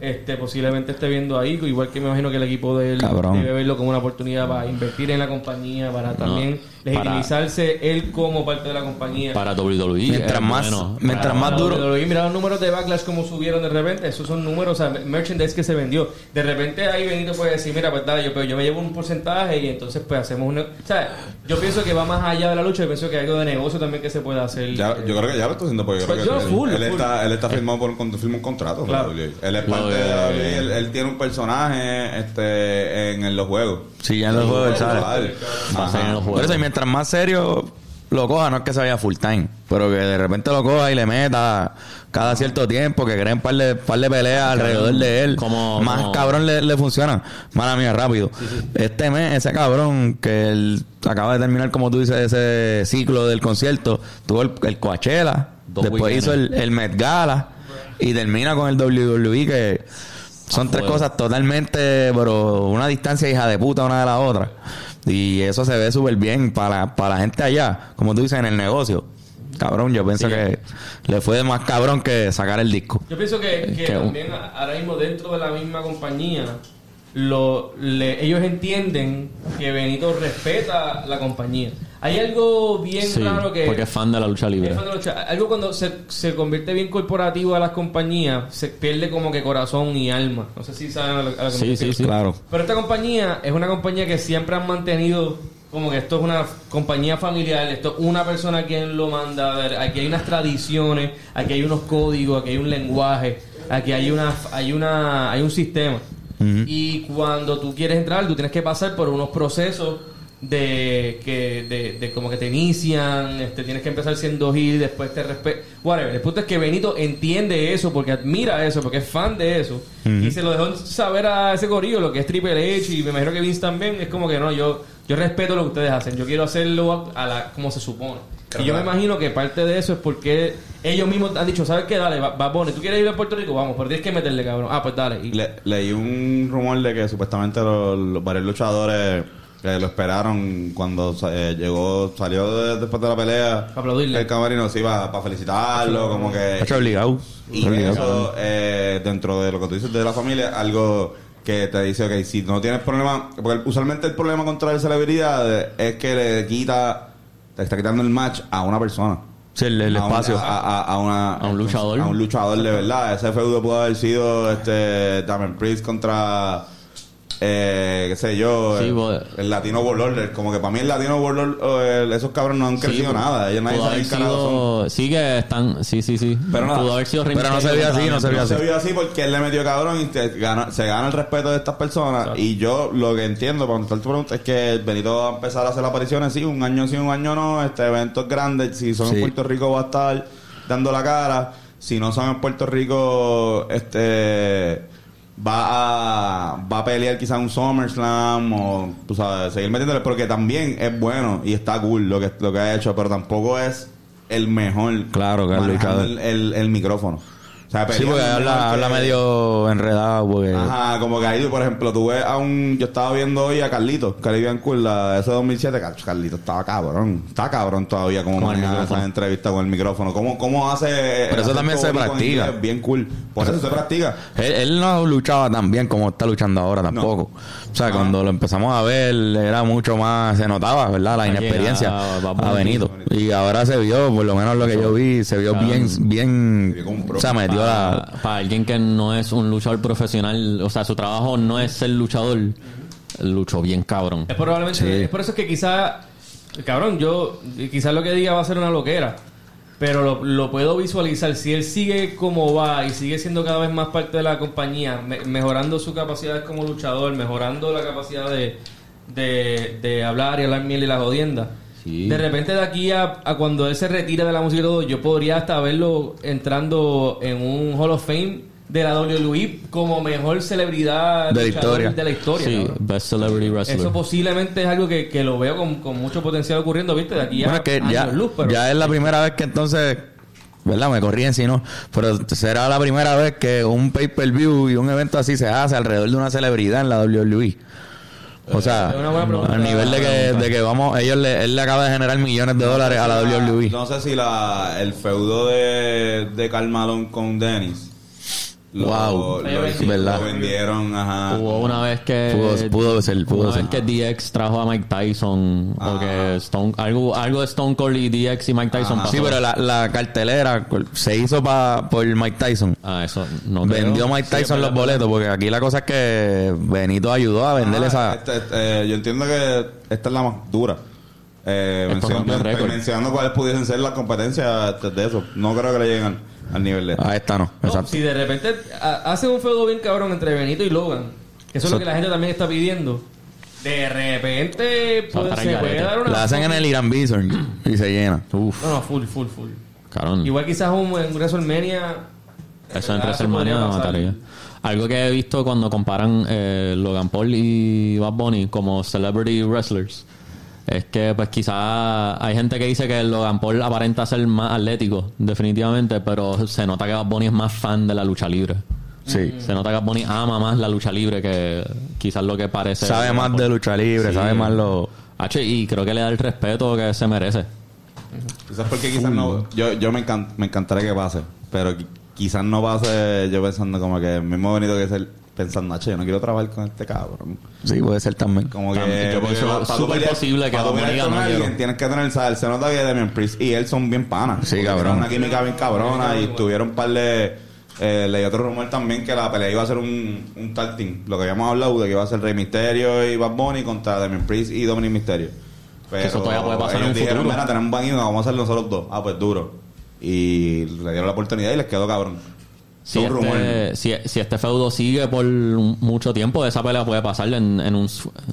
este posiblemente esté viendo ahí. Igual que me imagino que el equipo de él Cabrón. debe verlo como una oportunidad para invertir en la compañía, para también legitimizarse él como parte de la compañía. Para WWE. Mientras es más- bueno. mientras Para más duro- WWE, mira los números de Backlash como subieron de repente. Esos son números, o sea, merchandise que se vendió. De repente ahí Benito puede decir, mira, pues dale, yo, pero yo me llevo un porcentaje y entonces pues hacemos un... O sea, yo pienso que va más allá de la lucha. Yo pienso que hay algo de negocio también que se puede hacer. Ya, yo creo que ya lo está haciendo porque yo creo Pues que yo él, full, él full. está él está firmado por un, firma un contrato con Claro. la WWE. él es parte de WWE, él, él tiene un personaje este en, en los juegos Sí, ya en los juegos los Por juegos. eso, y mientras más serio lo coja, no es que se vaya full time, pero que de repente lo coja y le meta cada cierto tiempo, que creen par de, par de peleas alrededor de él. Como- más como- cabrón le, le funciona. Mala mía, rápido. Este mes, ese cabrón que él acaba de terminar, como tú dices, ese ciclo del concierto, tuvo el, el Coachella, Dos después weekends. hizo el, el Met Gala y termina con el WWE, que son tres fuego. cosas totalmente, pero una distancia hija de puta una de la otra. Y eso se ve súper bien para, la- para la gente allá, como tú dices, en el negocio. Cabrón, yo pienso que le fue más cabrón que sacar el disco. Yo pienso que, que que- también ahora mismo dentro de la misma compañía, lo, le- ellos entienden que Benito respeta la compañía. Hay algo bien Sí, raro que... porque es fan de la lucha libre. Es fan de la lucha. Algo cuando se, se convierte bien corporativo a las compañías, se pierde como que corazón y alma. No sé si saben a lo, a lo que me Sí, sí, refiero. sí. Claro. Pero esta compañía es una compañía que siempre han mantenido como que esto es una compañía familiar, esto es una persona quien lo manda, a ver, aquí hay unas tradiciones, aquí hay unos códigos, aquí hay un lenguaje, aquí hay una hay una hay un sistema. Y cuando tú quieres entrar, tú tienes que pasar por unos procesos de que de, de como que te inician, este tienes que empezar siendo heel, después te respeto, whatever. El punto es que Benito entiende eso porque admira eso, porque es fan de eso y se lo dejó saber a ese gorillo lo que es Triple H y me imagino que Vince también es como que no, yo yo respeto lo que ustedes hacen, yo quiero hacerlo a la como se supone. Y yo me imagino que parte de eso es porque ellos mismos han dicho, ¿sabes qué? Dale, va, va Bonnie, ¿tú quieres ir a Puerto Rico? Vamos, pero tienes que meterle, cabrón. Ah, pues dale. Y- Le- leí un rumor de que supuestamente los, los varios luchadores que lo esperaron cuando eh, llegó, salió de- después de la pelea. Para aplaudirle. El camarino se iba para felicitarlo, como que. Está obligado. Y Está obligado. eso, eh, dentro de lo que tú dices de la familia, algo que te dice, ok, si no tienes problema, porque usualmente el problema contra la celebridad es que le quita, te está quitando el match a una persona. Sí, el, el A un- espacio. A, a- a una- A un luchador. A un luchador de verdad. Ese feudo pudo haber sido este Damien Priest contra eh, qué sé yo, Sí, el, pues- el Latino World Order. Como que para mí el Latino World Order, o el- esos cabrones no han crecido Sí, nada. Ellos nadie pudo sabe haber qué carajo son. sido... Sí que están... Sí, sí, sí. Pero nada. Pudo haber sido Pero no se vio así, no se vio No así. se vio así porque él le metió cabrón y te gana- se gana el respeto de estas personas. Y yo lo que entiendo, para contestar tu pregunta, es que Benito va a empezar a hacer apariciones, sí, un año sí, un año no, este eventos grandes, si son Sí. en Puerto Rico va a estar dando la cara, si no son en Puerto Rico, este va a va a pelear quizás un SummerSlam o tú sabes, seguir metiéndole porque también es bueno y está cool lo que lo que ha hecho, pero tampoco es el mejor Claro, manejando luchador. el, el, el micrófono. Sea, Sí, porque habla, habla que- medio enredado, porque... Ajá, como que ahí, por ejemplo, tú ves a un... Yo estaba viendo hoy a Carlitos, Caribbean Cool, la ese 2007. Car- Carlitos estaba cabrón. Está cabrón todavía el maneja esas entrevistas con el micrófono. ¿Cómo, cómo hace... Pero eso también se practica. Bien cool. Por eso se practica. Él, él no luchaba tan bien como está luchando ahora tampoco. O sea, Ah. cuando lo empezamos a ver, era mucho más, se notaba, ¿verdad? La Aquí inexperiencia era Bad a Bunny. Benito. Y ahora se vio, por lo menos lo que yo vi, se vio Claro. bien, bien, o sea, metió para, la... para alguien que no es un luchador profesional, o sea, su trabajo no es ser luchador, luchó bien cabrón. Es probablemente, Sí. es por eso que quizá, cabrón, yo, quizás lo que diga va a ser una loquera, pero lo, lo puedo visualizar. Si él sigue como va y sigue siendo cada vez más parte de la compañía, me- mejorando su capacidad como luchador, mejorando la capacidad de, de, de hablar y hablar miel y la jodienda. Sí. De repente de aquí a, a cuando él se retire de la música y todo, yo podría hasta verlo entrando en un Hall of Fame de la WWE como mejor celebridad De la historia. de la historia. Sí, cabrón. Best Celebrity Wrestler. Eso posiblemente es algo que, que lo veo con, con mucho potencial ocurriendo, ¿viste? De aquí a Bueno, es que ya, años luz, pero... ya es la primera vez que entonces, ¿verdad? Me corrían si no, pero será la primera vez que un pay-per-view y un evento así se hace alrededor de una celebridad en la WWE. O sea, Es una buena pregunta. a nivel de que, de que vamos, ellos le, él le acaba de generar millones de dólares a la. WWE. No sé si la, el feudo de, de Malone con Dennis. Lo, Wow. lo, Sí, ¿verdad? lo vendieron, ajá. Hubo una vez que Pudo- pudo ser, pudo una ser. vez que DX trajo a Mike Tyson o Ah. que Stone algo algo de Stone Cold y DX y Mike Tyson Ajá. pasó. Sí, pero la, la cartelera se hizo pa, por Mike Tyson. ah eso no creo. Vendió Mike Tyson los boletos, porque aquí la cosa es que Benito ayudó a vender Ah, esa. este- este, eh, yo entiendo que esta es la más dura. Eh, mencionando, mencionando cuáles pudiesen ser las competencias este, de eso. No creo que le lleguen al, nivel de esto. A esta no, No, exacto. si de repente ha- hace un feudo bien cabrón entre Benito y Logan, que eso es lo que la gente también está pidiendo, de repente Otra se puede garete. dar una... La hacen en el Irán Bison y se llena. Uf, No, no, full, full, full. cabrón. Igual quizás un, en WrestleMania... Eso en ah, WrestleMania pasar. mataría. Algo que he visto cuando comparan eh, Logan Paul y Bad Bunny como celebrity wrestlers es que pues quizá hay gente que dice que Logan Paul aparenta ser más atlético definitivamente pero se nota que Bad Bunny es más fan de la lucha libre Sí. se nota que Bad Bunny ama más la lucha libre que quizás lo que parece Sabe más Paul. de lucha libre, Sí. sabe más lo. Hacho, y creo que le da el respeto que se merece Quizás porque quizás no... Yo, yo me, encan- me encantaría que pase. Pero qui- quizás no pase yo pensando como que... Mismo bonito que ser pensando, "Ache, yo no quiero trabajar con este cabrón. Sí, puede ser también. Como También, que... yo pienso tú súper posible que pelear con alguien, quiero. Tienes que tener, ¿sabes? Se nota que Damian Priest y él son bien panas. Sí, cabrón. Una química bien cabrona y tuvieron un par de... Eh, leí otro rumor también que la pelea iba a ser un, un tag team. Lo que habíamos hablado de que iba a ser Rey Misterio y Bad Bunny contra Damian Priest y Dominic Misterio. Pero eso todavía puede pasar en ellos un dijeron, futuro. "Mira, tenemos un banquillo, vamos a hacer nosotros dos. Ah, pues duro. Y le dieron la oportunidad y les quedó cabrón. Si este, si, si este feudo sigue por mucho tiempo, esa pelea puede pasar en, en un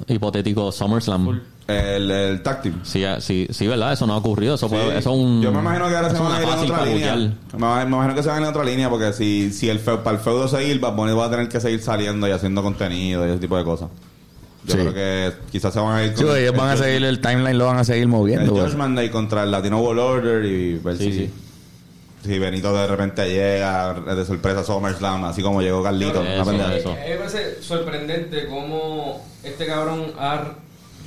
hipotético SummerSlam. El, el team. Sí, eh, sí, sí, ¿verdad? Eso no ha ocurrido. Eso, puede, Sí. eso es un. Yo me imagino que ahora se van a ir en otra línea. Me, me imagino que se van a ir en otra línea porque si, si el feu- para el feudo seguir, Bad Bunny va a tener que seguir saliendo y haciendo contenido y ese tipo de cosas. Yo Sí. creo que quizás se van a ir Sí, ellos van a el- seguir el timeline, lo van a seguir el moviendo. pues. Judgment Day contra el Latino World Order y ver Sí, si, sí. Si Benito de repente llega de sorpresa a SummerSlam, así como llegó Carlito. Eso, una pendeja. eso. A mí me parece sorprendente cómo este cabrón ha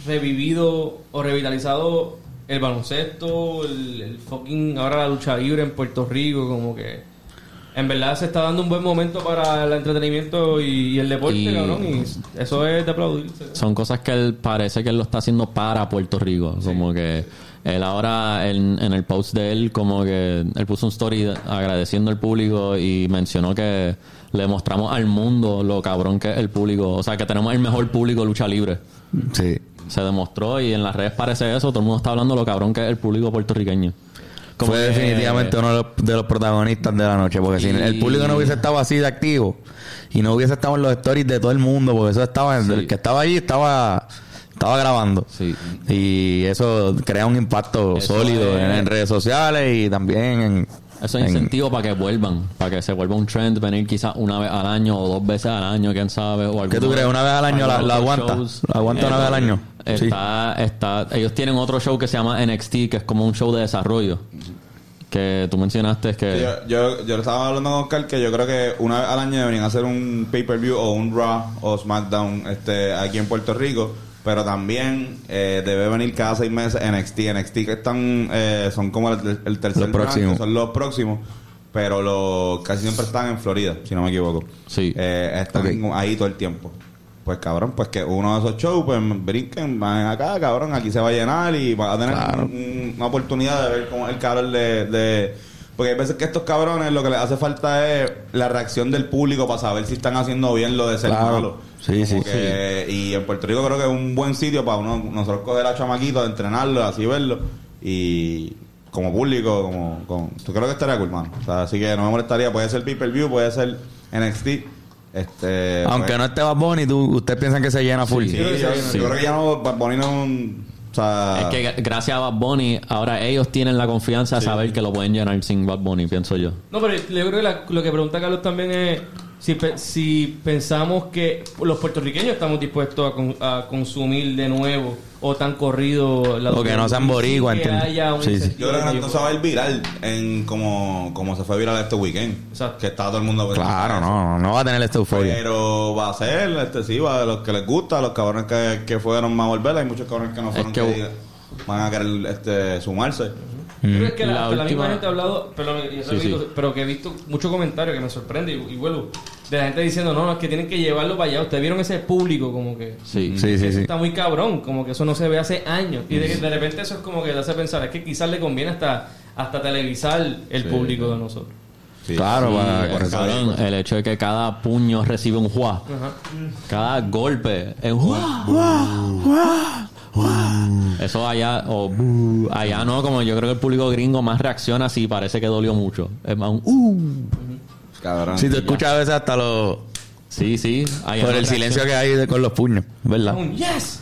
revivido o revitalizado el baloncesto, el, el fucking ahora la lucha libre en Puerto Rico, como que en verdad se está dando un buen momento para el entretenimiento y, y el deporte, Y- cabrón, y eso es de aplaudirse. Son cosas que él parece que él lo está haciendo para Puerto Rico. Como que él ahora, en, en el post de él, como que él puso un story agradeciendo al público y mencionó que le mostramos al mundo lo cabrón que es el público. O sea, que tenemos el mejor público de lucha libre. Sí. Se demostró y en las redes parece eso. Todo el mundo está hablando lo cabrón que es el público puertorriqueño. Como Fue que- definitivamente uno de los, de los protagonistas de la noche. Porque si el público no hubiese estado así de activo y no hubiese estado en los stories de todo el mundo, porque eso estaba, el que estaba allí estaba, estaba grabando. Sí. Y eso crea un impacto Eso sólido es- en, en redes sociales y también en. Eso es en- incentivo para que vuelvan, para que se vuelva un trend, venir quizás una vez al año o dos veces al año, quién sabe. O ¿Qué tú crees? ¿Una vez al año la- aguanta? shows. ¿La aguanta una vez al año? Está, está, ellos tienen otro show que se llama NXT, que es como un show de desarrollo. Que tú mencionaste que... Yo, yo, yo estaba hablando con Oscar que yo creo que una vez al año deberían hacer un pay-per-view o un Raw o SmackDown este, aquí en Puerto Rico. Pero también eh, debe venir cada seis meses NXT. NXT que están, eh, son como el, el tercer que son los próximos. Pero los casi siempre están en Florida, si no me equivoco. Sí. Eh, están ahí todo el tiempo. Pues cabrón, pues que uno de esos shows, pues brinquen, van acá, cabrón, aquí se va a llenar y va a tener Claro. un- una oportunidad de ver cómo es el cabrón de, de- Porque hay veces que estos cabrones lo que les hace falta es la reacción del público para saber si están haciendo bien lo de ser Claro. malo. Sí, Como sí, que- Y en Puerto Rico creo que es un buen sitio para uno, nosotros coger a chamaquitos, entrenarlos, así verlo. Y como público, como... como yo creo que estaría cool, mano. O sea, así que no me molestaría. Puede ser pay-per-view, puede ser NXT. Este, Aunque pues- no esté Bad Bunny, tú, ustedes piensan que se llena full. Sí, yo, yo Sí. creo que ya no Bad Bunny no un- o sea, Es que gracias a Bad Bunny, ahora ellos tienen la confianza de saber que lo pueden llenar sin Bad Bunny, pienso yo. No, pero yo creo que la- lo que pregunta Carlos también es si, pe- si pensamos que los puertorriqueños estamos dispuestos a, con- a consumir de nuevo o tan corrido la O que no sean boricua, que ¿entiendes? haya un Sí, sí. yo creo que no se va a ir viral en como, como se fue viral este weekend. Exacto. Que estaba todo el mundo Claro, no, no va a tener esta euforia. Pero va a ser, este sí, va a los que les gusta, los cabrones que, que fueron más a volver, hay muchos cabrones que no fueron que- que, van a querer este, sumarse. Yo creo que la, La hasta la misma gente ha hablado, pero, Sí, sí. pero que he visto muchos comentarios que me sorprende y, y vuelvo, de la gente diciendo, no, no, es que tienen que llevarlo para allá. Ustedes vieron ese público como que... Sí. Sí, sí, sí. Está muy cabrón, como que eso no se ve hace años. Y de, de repente eso es como que te hace pensar, es que quizás le conviene hasta, hasta televisar el público de nosotros. Sí. Claro, Sí, es cabrón, el hecho de que cada puño recibe un juá. Cada golpe es juá. Eso allá, o bu, allá no, como yo creo que el público gringo más reacciona si parece que dolió mucho. Es más un uh. Cabrón. Si tú escuchas a veces hasta los... Sí, sí. allá Por no el silencio que hay de- con los puños, ¿verdad? Un yes.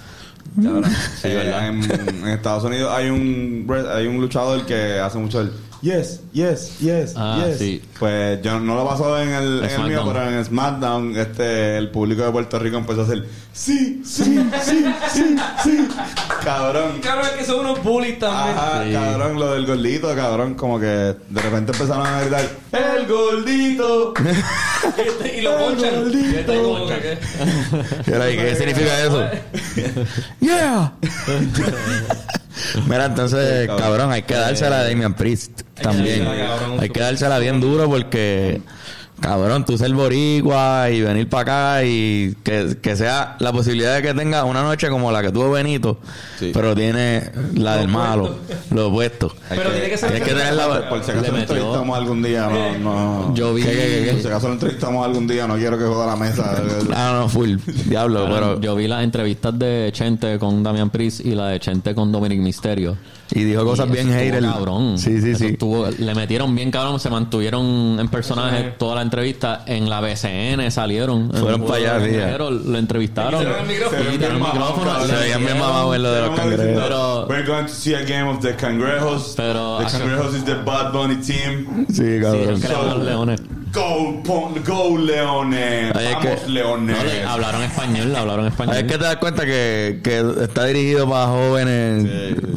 Cabrón. Sí, Eh, ¿verdad? en, en Estados Unidos hay un hay un luchador que hace mucho el yes, yes, yes, Ah, yes. sí. Pues yo no lo pasó en el, en el mío, pero en SmackDown este el público de Puerto Rico empezó a hacer sí, sí, sí, sí, sí. Cabrón. Claro, es que son unos bullies también. Ajá, Sí. cabrón, lo del gordito, cabrón, como que de repente empezaron a gritar el gordito. y lo ponchan. Y está como que- ¿Qué? ¿Qué significa eso? ¡Yeah! Mira, entonces, cabrón. hay que dársela a Damian Priest también. Hay que dársela bien duro porque, cabrón, tú ser boricua y venir para acá y que, que sea la posibilidad de que tenga una noche como la que tuvo Benito, Sí. pero tiene la del malo, lo opuesto. Pero tiene que ser- que tener la- Por si acaso lo entrevistamos algún día, no, no. Yo vi. ¿Qué, qué, qué, Por si acaso lo entrevistamos algún día, no quiero que joda la mesa. Ah, no, full, diablo, pero... Yo vi las entrevistas de Chente con Damian Priest y la de Chente con Dominic Misterio. Y dijo cosas Y bien hater. cabrón. Sí, sí, Eso sí. estuvo- le metieron bien cabrón, se mantuvieron en personaje toda la entrevista. En la BCN salieron. Fueron el pa' allá, sí, cangrejero, Lo entrevistaron. Y quitaron el micrófono. Quitaron el micrófono. Se veían bien mamados en lo de los cangrejos. Pero- We're going to see a game of the Cangrejos. Pero- the Cangrejos is the Bad Bunny team. Sí, Sí, cabrón. hablan los leones. Go, pon- go Leones. Ay, es Vamos que- Leones. No, le- hablaron español, hablaron español. Es que te das cuenta que, que está dirigido para jóvenes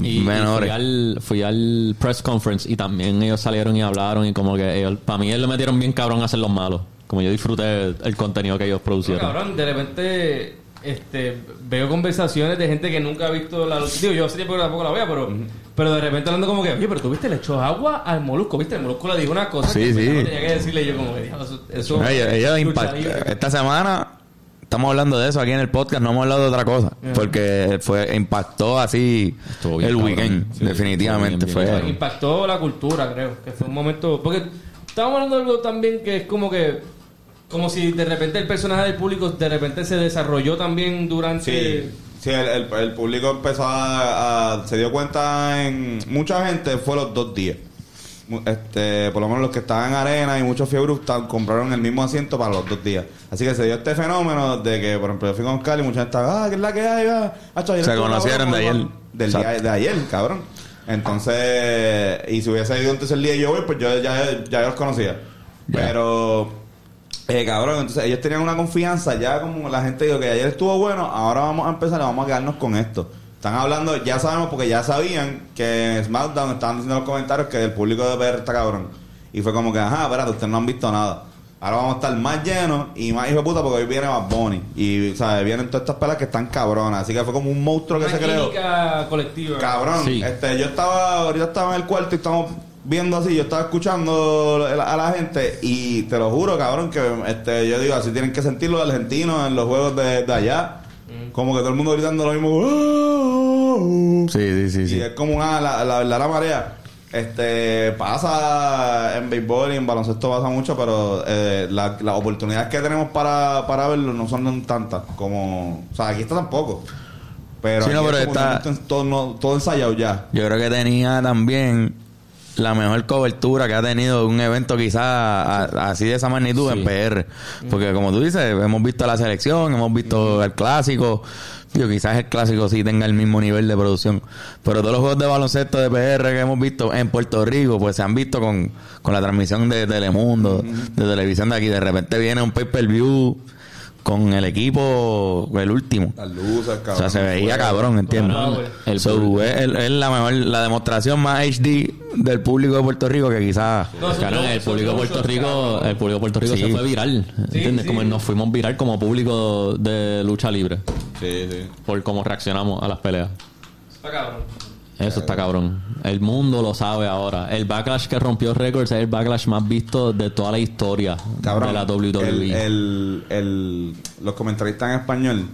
Y, y menores. fui, al, fui al press conference y también ellos salieron y hablaron y como que ellos, para mí ellos le metieron bien cabrón a hacer los malos. Como yo disfruté el contenido que ellos Pero, producieron. cabrón, de repente este, veo conversaciones de gente que nunca ha visto la lucha. Digo, yo hace tiempo que tampoco la veo, pero, pero de repente hablando como que, oye, pero tú viste, le echó agua al molusco, ¿viste? El molusco le dijo una cosa Sí, que sí. no tenía que decirle yo como que, "Diablo, eso, eso No, libre". Esta semana estamos hablando de eso aquí en el podcast, no hemos hablado de otra cosa. Porque fue impactó así bien el weekend, Sí, definitivamente. estuvo bien, bien fue Impactó la cultura, creo. Que fue un momento. Porque estábamos hablando de algo también que es como que. Como si de repente el personaje del público de repente se desarrolló también durante... Sí, sí el, el- el público empezó a, a- Se dio cuenta en. Mucha gente fue los dos días. Este, por lo menos los que estaban en arena y muchos fiebre estaban- compraron el mismo asiento para los dos días. Así que se dio este fenómeno de que, por ejemplo, yo fui con Cali y mucha gente estaba, ah, ¿qué es la que hay? Ah, ayer Se conocieron de ayer. Del día de ayer, cabrón. Entonces, y si hubiese ido entonces el día de yo voy, pues yo ya, ya los conocía. Pero, eh, cabrón, entonces ellos tenían una confianza, ya como la gente dijo que ayer estuvo bueno, ahora vamos a empezar, vamos a quedarnos con esto. Están hablando, ya sabemos, porque ya sabían que en SmackDown estaban diciendo en los comentarios que el público de PR está cabrón. Y fue como que, ajá, espérate, ustedes no han visto nada. Ahora vamos a estar más llenos y más hijo de puta porque hoy viene más Bonnie. Y, ¿sabes? Vienen todas estas pelas que están cabronas. Así que fue como un monstruo que se creó. colectiva. Cabrón, Sí. este, yo estaba, ahorita estaba en el cuarto y estamos viendo así, yo estaba escuchando a la gente y te lo juro, cabrón, que este, yo digo, así tienen que sentir los argentinos en los juegos de, de allá. Como que todo el mundo gritando lo mismo. "Ah". Sí, sí, sí, Y sí. es como una, la, la verdad, la marea. Este, pasa en béisbol y en baloncesto pasa mucho, pero eh, la- las oportunidades que tenemos para, para verlo no son tantas como, o sea, aquí está tampoco. Pero, Sí, no, aquí pero está- que todo, no- todo ensayado ya. Yo creo que tenía también la mejor cobertura que ha tenido un evento quizás así de esa magnitud Sí. en PR. Porque como tú dices, hemos visto la selección, hemos visto el clásico. Yo quizás el clásico sí tenga el mismo nivel de producción. Pero todos los juegos de baloncesto de PR que hemos visto en Puerto Rico, pues se han visto con, con la transmisión de Telemundo, de televisión de aquí. De repente viene un pay-per-view con el equipo, el último. Las luces, cabrón. O sea, se veía cabrón, ¿entiendes? El So, es, la mejor, la demostración más HD del público de Puerto Rico que quizás... No, Claro, el público de Puerto Rico, el público de Puerto Rico Sí. se fue viral, ¿entiendes? sí. Como nos fuimos viral como público de lucha libre Sí, sí. por cómo reaccionamos a las peleas. Está cabrón. Eso está cabrón. El mundo lo sabe ahora. El backlash que rompió récords es el backlash más visto de toda la historia Cabrón. de la WWE. El, el, el- los comentaristas en español,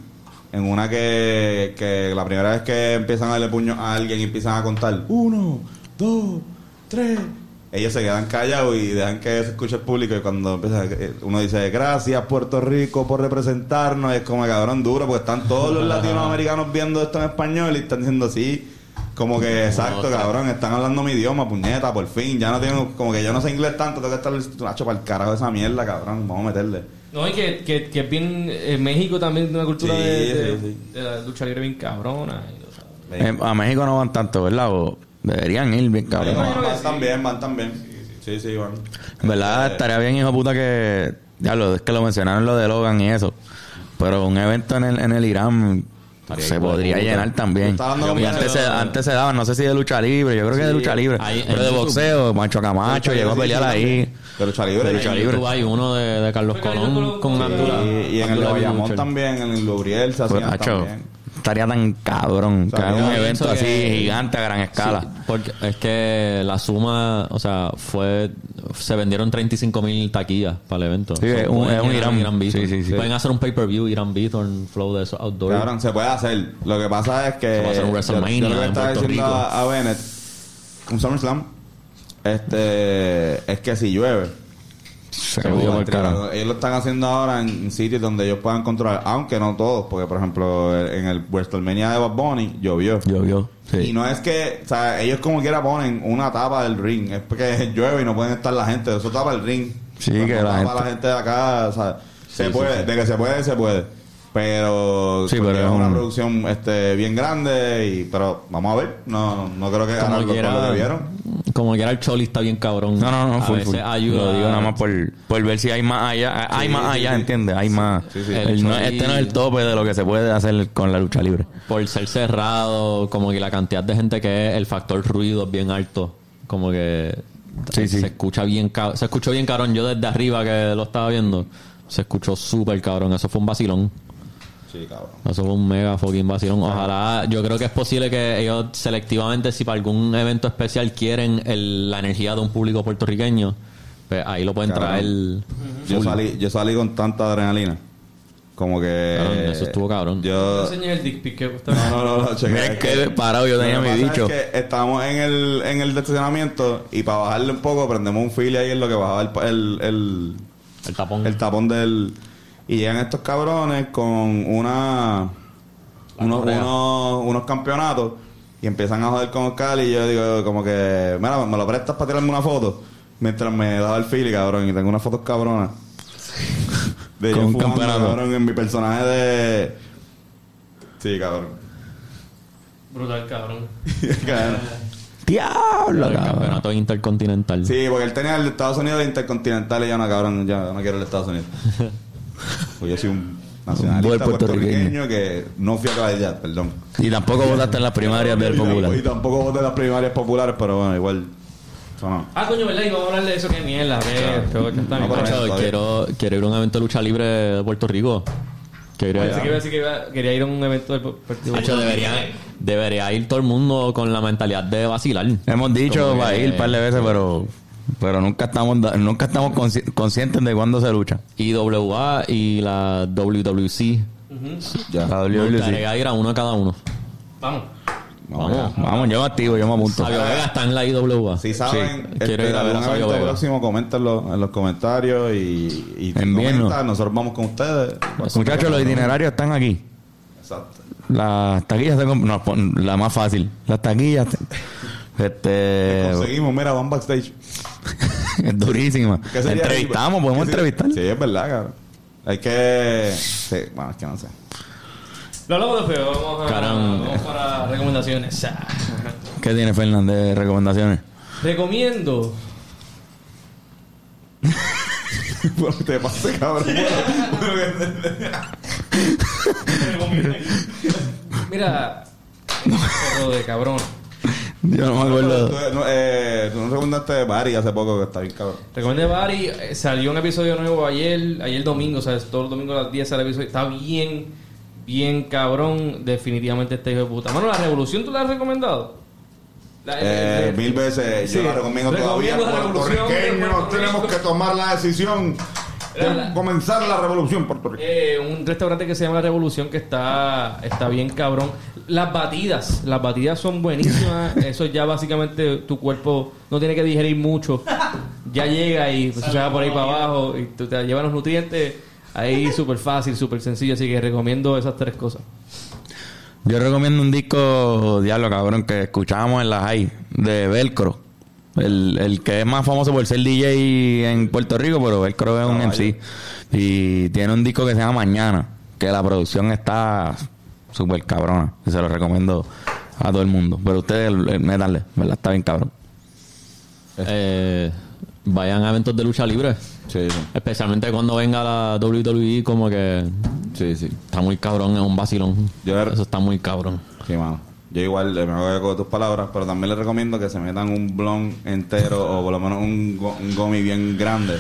en una que, que la primera vez que empiezan a darle puño a alguien y empiezan a contar, uno, dos, tres. Ellos se quedan callados y dejan que se escuche el público y cuando empieza, uno dice, gracias Puerto Rico por representarnos, es como cabrón duro, porque están todos los latinoamericanos viendo esto en español y están diciendo así, como que exacto, cabrón, están hablando mi idioma, puñeta, por fin, ya no tengo, como que yo no sé inglés tanto, tengo que estar hacho para el carajo de esa mierda, cabrón, vamos a meterle. No, y que, que, que es bien... En México también tiene una cultura Sí, de, de- sí, sí. de la lucha libre bien cabrona. y, o sea, Eh, a México no van tanto, ¿verdad? O deberían ir bien cabrón. Van, sí. también, van también. Sí, sí, van. En verdad Eh, estaría bien, hijo puta, que... Ya lo, es que lo mencionaron lo de Logan y eso. Pero un evento en el, en el Irán Estaría se podría puta. llenar también. Y antes se, antes se daban, no sé si de lucha libre, yo creo que de lucha libre. Ahí, pero de YouTube. boxeo, Macho Camacho llegó a pelear sí, ahí. De lucha libre. De lucha libre. Hay uno de, de Carlos Colón con Abdullah. Y, y en el Bayamón también, en el Lubriel se Pues, hacían macho, también. Estaría tan cabrón. O sea, que haga yo un evento así que- gigante a gran escala. Sí, porque es que la suma, o sea, fue. Se vendieron 35 mil taquillas para el evento. Sí, es un- pueden es un llenar Irán. Beaton. Sí, sí, sí. Pueden hacer un pay-per-view, Irán Beaton, flow de esos outdoor. Cabrón, se puede hacer. Lo que pasa es que. Se va a hacer un yo- WrestleMania yo lo que en estaba diciendo Rico. a Bennett, un SummerSlam, este, es que si llueve, Se jodió por. Ellos lo están haciendo ahora en sitios donde ellos puedan controlar, aunque no todos, porque por ejemplo en el WrestleMania de Bad Bunny llovió. Llovió. Sí. Y no es que, o sea, ellos como quiera ponen una tapa del ring, es porque llueve y no pueden estar la gente, eso tapa el ring. Sí, que la tapa gente- la gente de acá, o sea, se puede, de que se puede, se puede. Pero, Sí, porque pero es una un- producción este bien grande y pero vamos a ver, no no creo que como quiera, lo que vieron. como quiera el Choli está bien cabrón. No, no, no, a full, veces full. ayuda. Lo digo nada más por, por ver si hay más allá. Hay Sí, más sí, allá, sí. ¿entiendes? Hay más. Sí, sí. El El no- este no es el tope de lo que se puede hacer con la lucha libre. por ser cerrado, como que la cantidad de gente que es, el factor ruido es bien alto. Como que Sí, sí. se escucha bien se escuchó bien cabrón. Yo desde arriba que lo estaba viendo, se escuchó súper cabrón. Eso fue un vacilón. Sí, cabrón. Eso fue un mega fucking vacilón. Ojalá, yo creo que es posible que ellos selectivamente, si para algún evento especial quieren el- la energía de un público puertorriqueño, pues ahí lo pueden Cabrón. traer. Yo full. salí yo salí con tanta adrenalina. Como que Cabrón, eso estuvo cabrón. No Yo enseñé el dick pic que No, no, no, no, Mira es que parado yo tenía mi dicho. Es que estábamos en el, en el estacionamiento y para bajarle un poco prendemos un fili ahí en lo que bajaba el, el, el, El tapón. el tapón del... Y llegan estos cabrones con una... Unos, unos, unos campeonatos y empiezan a joder con Oscar y yo digo como que... Mira, me lo prestas para tirarme una foto. Mientras me daba el fili, cabrón. Y tengo unas fotos cabronas. De yo Con un fumando, campeonato. cabrón, en mi personaje de... Sí, cabrón. Brutal, cabrón. Cabrón. Diablo, el cabrón. campeonato intercontinental. Sí, porque él tenía el de Estados Unidos de Intercontinental y yo no, cabrón, yo no quiero el de Estados Unidos. pues yo soy un nacionalista Buen puertorriqueño. puertorriqueño que no fui a caballar, perdón. Y tampoco votaste en las primarias del Y tampoco- Popular. Y tampoco voté en las primarias populares, pero bueno, igual. Eso no. Ah, coño, ¿verdad? Y vamos a hablar de eso, que mierda. Que, que- que está bien. No, pero- Macho, todavía. quiero, quiero ir a un evento de lucha libre de Puerto Rico. Quiero ir Pensé que iba a decir que iba- quería ir a un evento del partido. Macho, debería, debería ir todo el mundo con la mentalidad de vacilar. Hemos dicho Como va a que- ir un par de veces, pero pero nunca estamos nunca estamos consci- conscientes de cuándo se lucha. IWA y la WWC. La Me WWE. gustaría ir a uno a cada uno. Vamos. Vamos. Vamos, yo me activo, yo me apunto. Sabio Vega está en la IWA. Si saben, Sí, quiero este, ir a ver a Sabio Vega. próximo, coméntenlo en los comentarios y, y comentan, nosotros vamos con ustedes. Muchachos, los itinerarios están aquí. Exacto. Las taquillas se no, la más fácil. Las taquillas este Conseguimos, mira, van backstage. es durísima. ¿Qué sería Entrevistamos, ahí? podemos entrevistar. Sí, es verdad, cabrón. Hay que... Sí, bueno, es que no sé. Lo hablamos después. Vamos, a, Caramba. vamos para recomendaciones. ¿Qué tiene Fernández de recomendaciones? Recomiendo. Bueno, te pase, cabrón. Mira. Perro de cabrón. Yo no me Tú, acuerdo. no, eh, tú nos recomendaste Bari hace poco, que está bien cabrón. Recomendé Bari. eh, Salió un episodio nuevo ayer. Ayer domingo, o sea, todos los domingos a las 10 sale el episodio. Está bien, bien cabrón. Definitivamente este hijo de puta. Mano, la revolución tú la has recomendado. La- Eh, el- mil veces, yo Sí. la recomiendo todavía. Recomiendo la revolución de Puertorriqueños, Puerto tenemos que tomar la decisión de la- comenzar la revolución puertorriqueña. Eh, un restaurante que se llama La Revolución que está, está bien cabrón. Las batidas, las batidas son buenísimas. Eso ya básicamente tu cuerpo no tiene que digerir mucho. Ya llega y pues, se va por ahí para abajo y tú te llevan los nutrientes. Ahí súper fácil, súper sencillo. Así que recomiendo esas tres cosas. Yo recomiendo un disco, diablo cabrón, que escuchábamos en la high, de Velcro. El, el que es más famoso por ser DJ en Puerto Rico, pero Velcro es un MC. Y tiene un disco que se llama Mañana, que la producción está súper cabrona. Y se lo recomiendo a todo el mundo. Pero ustedes, métanle, ¿verdad? Está bien cabrón. Eh, vayan a eventos de lucha libre. Sí, sí. Especialmente cuando venga la WWE, como que Sí, sí. está muy cabrón, es un vacilón. Yo- Eso está muy cabrón. Sí, mano. Yo igual me voy con tus palabras, pero también les recomiendo que se metan un blon entero o por lo menos un, go- un gomi bien grande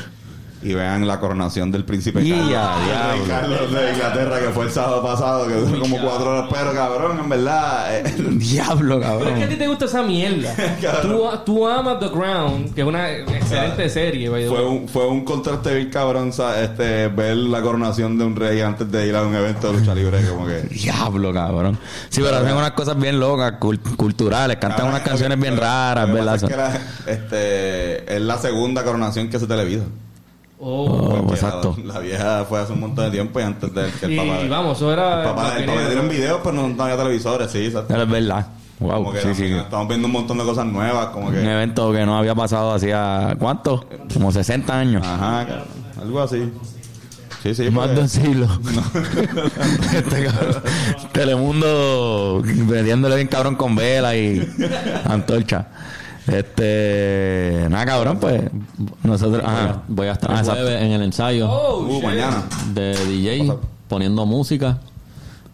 y vean la coronación del príncipe Y Carlos. Carlos de Inglaterra que fue el sábado pasado, que duró como cuatro horas, pero cabrón, en verdad. eh, Diablo, Pero es que a ti cabrón. te gusta esa mierda. tú, tú amas The Ground, que es una excelente serie. by the fue un, fue un contraste bien cabrón este, ver la coronación de un rey antes de ir a un evento de lucha libre, como que. Diablo, cabrón. Sí, pero hacen unas cosas bien locas, cul- culturales, cantan Cabrón, unas canciones bien raras, ¿verdad? es que la- este, es la segunda coronación que se televisa. Oh. Oh, Porque exacto. La, la vieja fue hace un montón de tiempo y antes de que el Y papá. vamos, eso era. el papá, el papá Martinez. dieron videos, pero no, no había televisores, sí, exacto. Pero es verdad. Wow, Como que sí, sí. estamos viendo un montón de cosas nuevas, como Un que. evento que no había pasado hacía, ¿cuánto? Como 60 años. Ajá, algo así. Sí, sí. Más de un siglo. Este. Telemundo vendiéndole bien cabrón con vela y antorcha. Este, nada cabrón, pues nosotros, ajá. Voy a estar Ah, el exacto. jueves en el ensayo Oh, Uh, mañana. de DJ, poniendo música.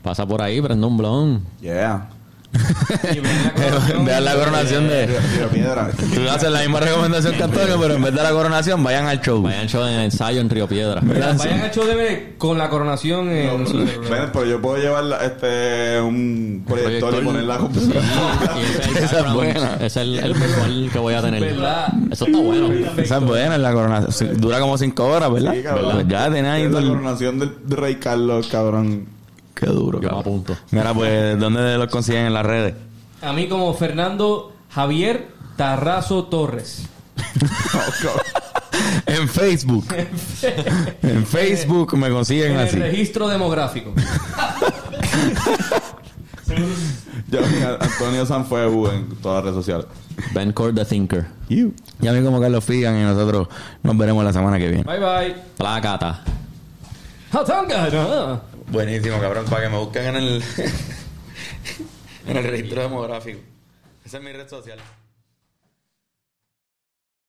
Pasa por ahí, prende un blon. Yeah. Vean la coronación de. Tiro piedra. Tú haces la misma recomendación que Antonio, pero en vez de la coronación, vayan al show. Vayan show en el ensayo en Río Piedra. Mira, vayan a HDB con la coronación en celular. Ven, pero yo puedo llevar la- este un proyector y poner la computadora. Esa es buena. Ese es el, el que voy a tener. ¿Verdad? Eso está bueno. Esa es buena, la coronación. Dura como 5 horas, ¿verdad? Sí, cabrón. Pues ya tenés ahí la coronación del rey Carlos, cabrón. Qué duro, Yo me apunto. Mira, pues, ¿dónde los consiguen en las redes? A mí como Fernando Javier Tarrazo Torres. en Facebook. en Facebook me consiguen En el así. registro demográfico. Yo, Antonio Sanfuegu en todas las redes sociales. Ben Cord the Thinker. Y a mí como Carlos Figan y nosotros nos veremos la semana que viene. Bye bye. Placata. Hatanga, no. Buenísimo, cabrón, para que me busquen en el en el registro demográfico. Esa es mi red social.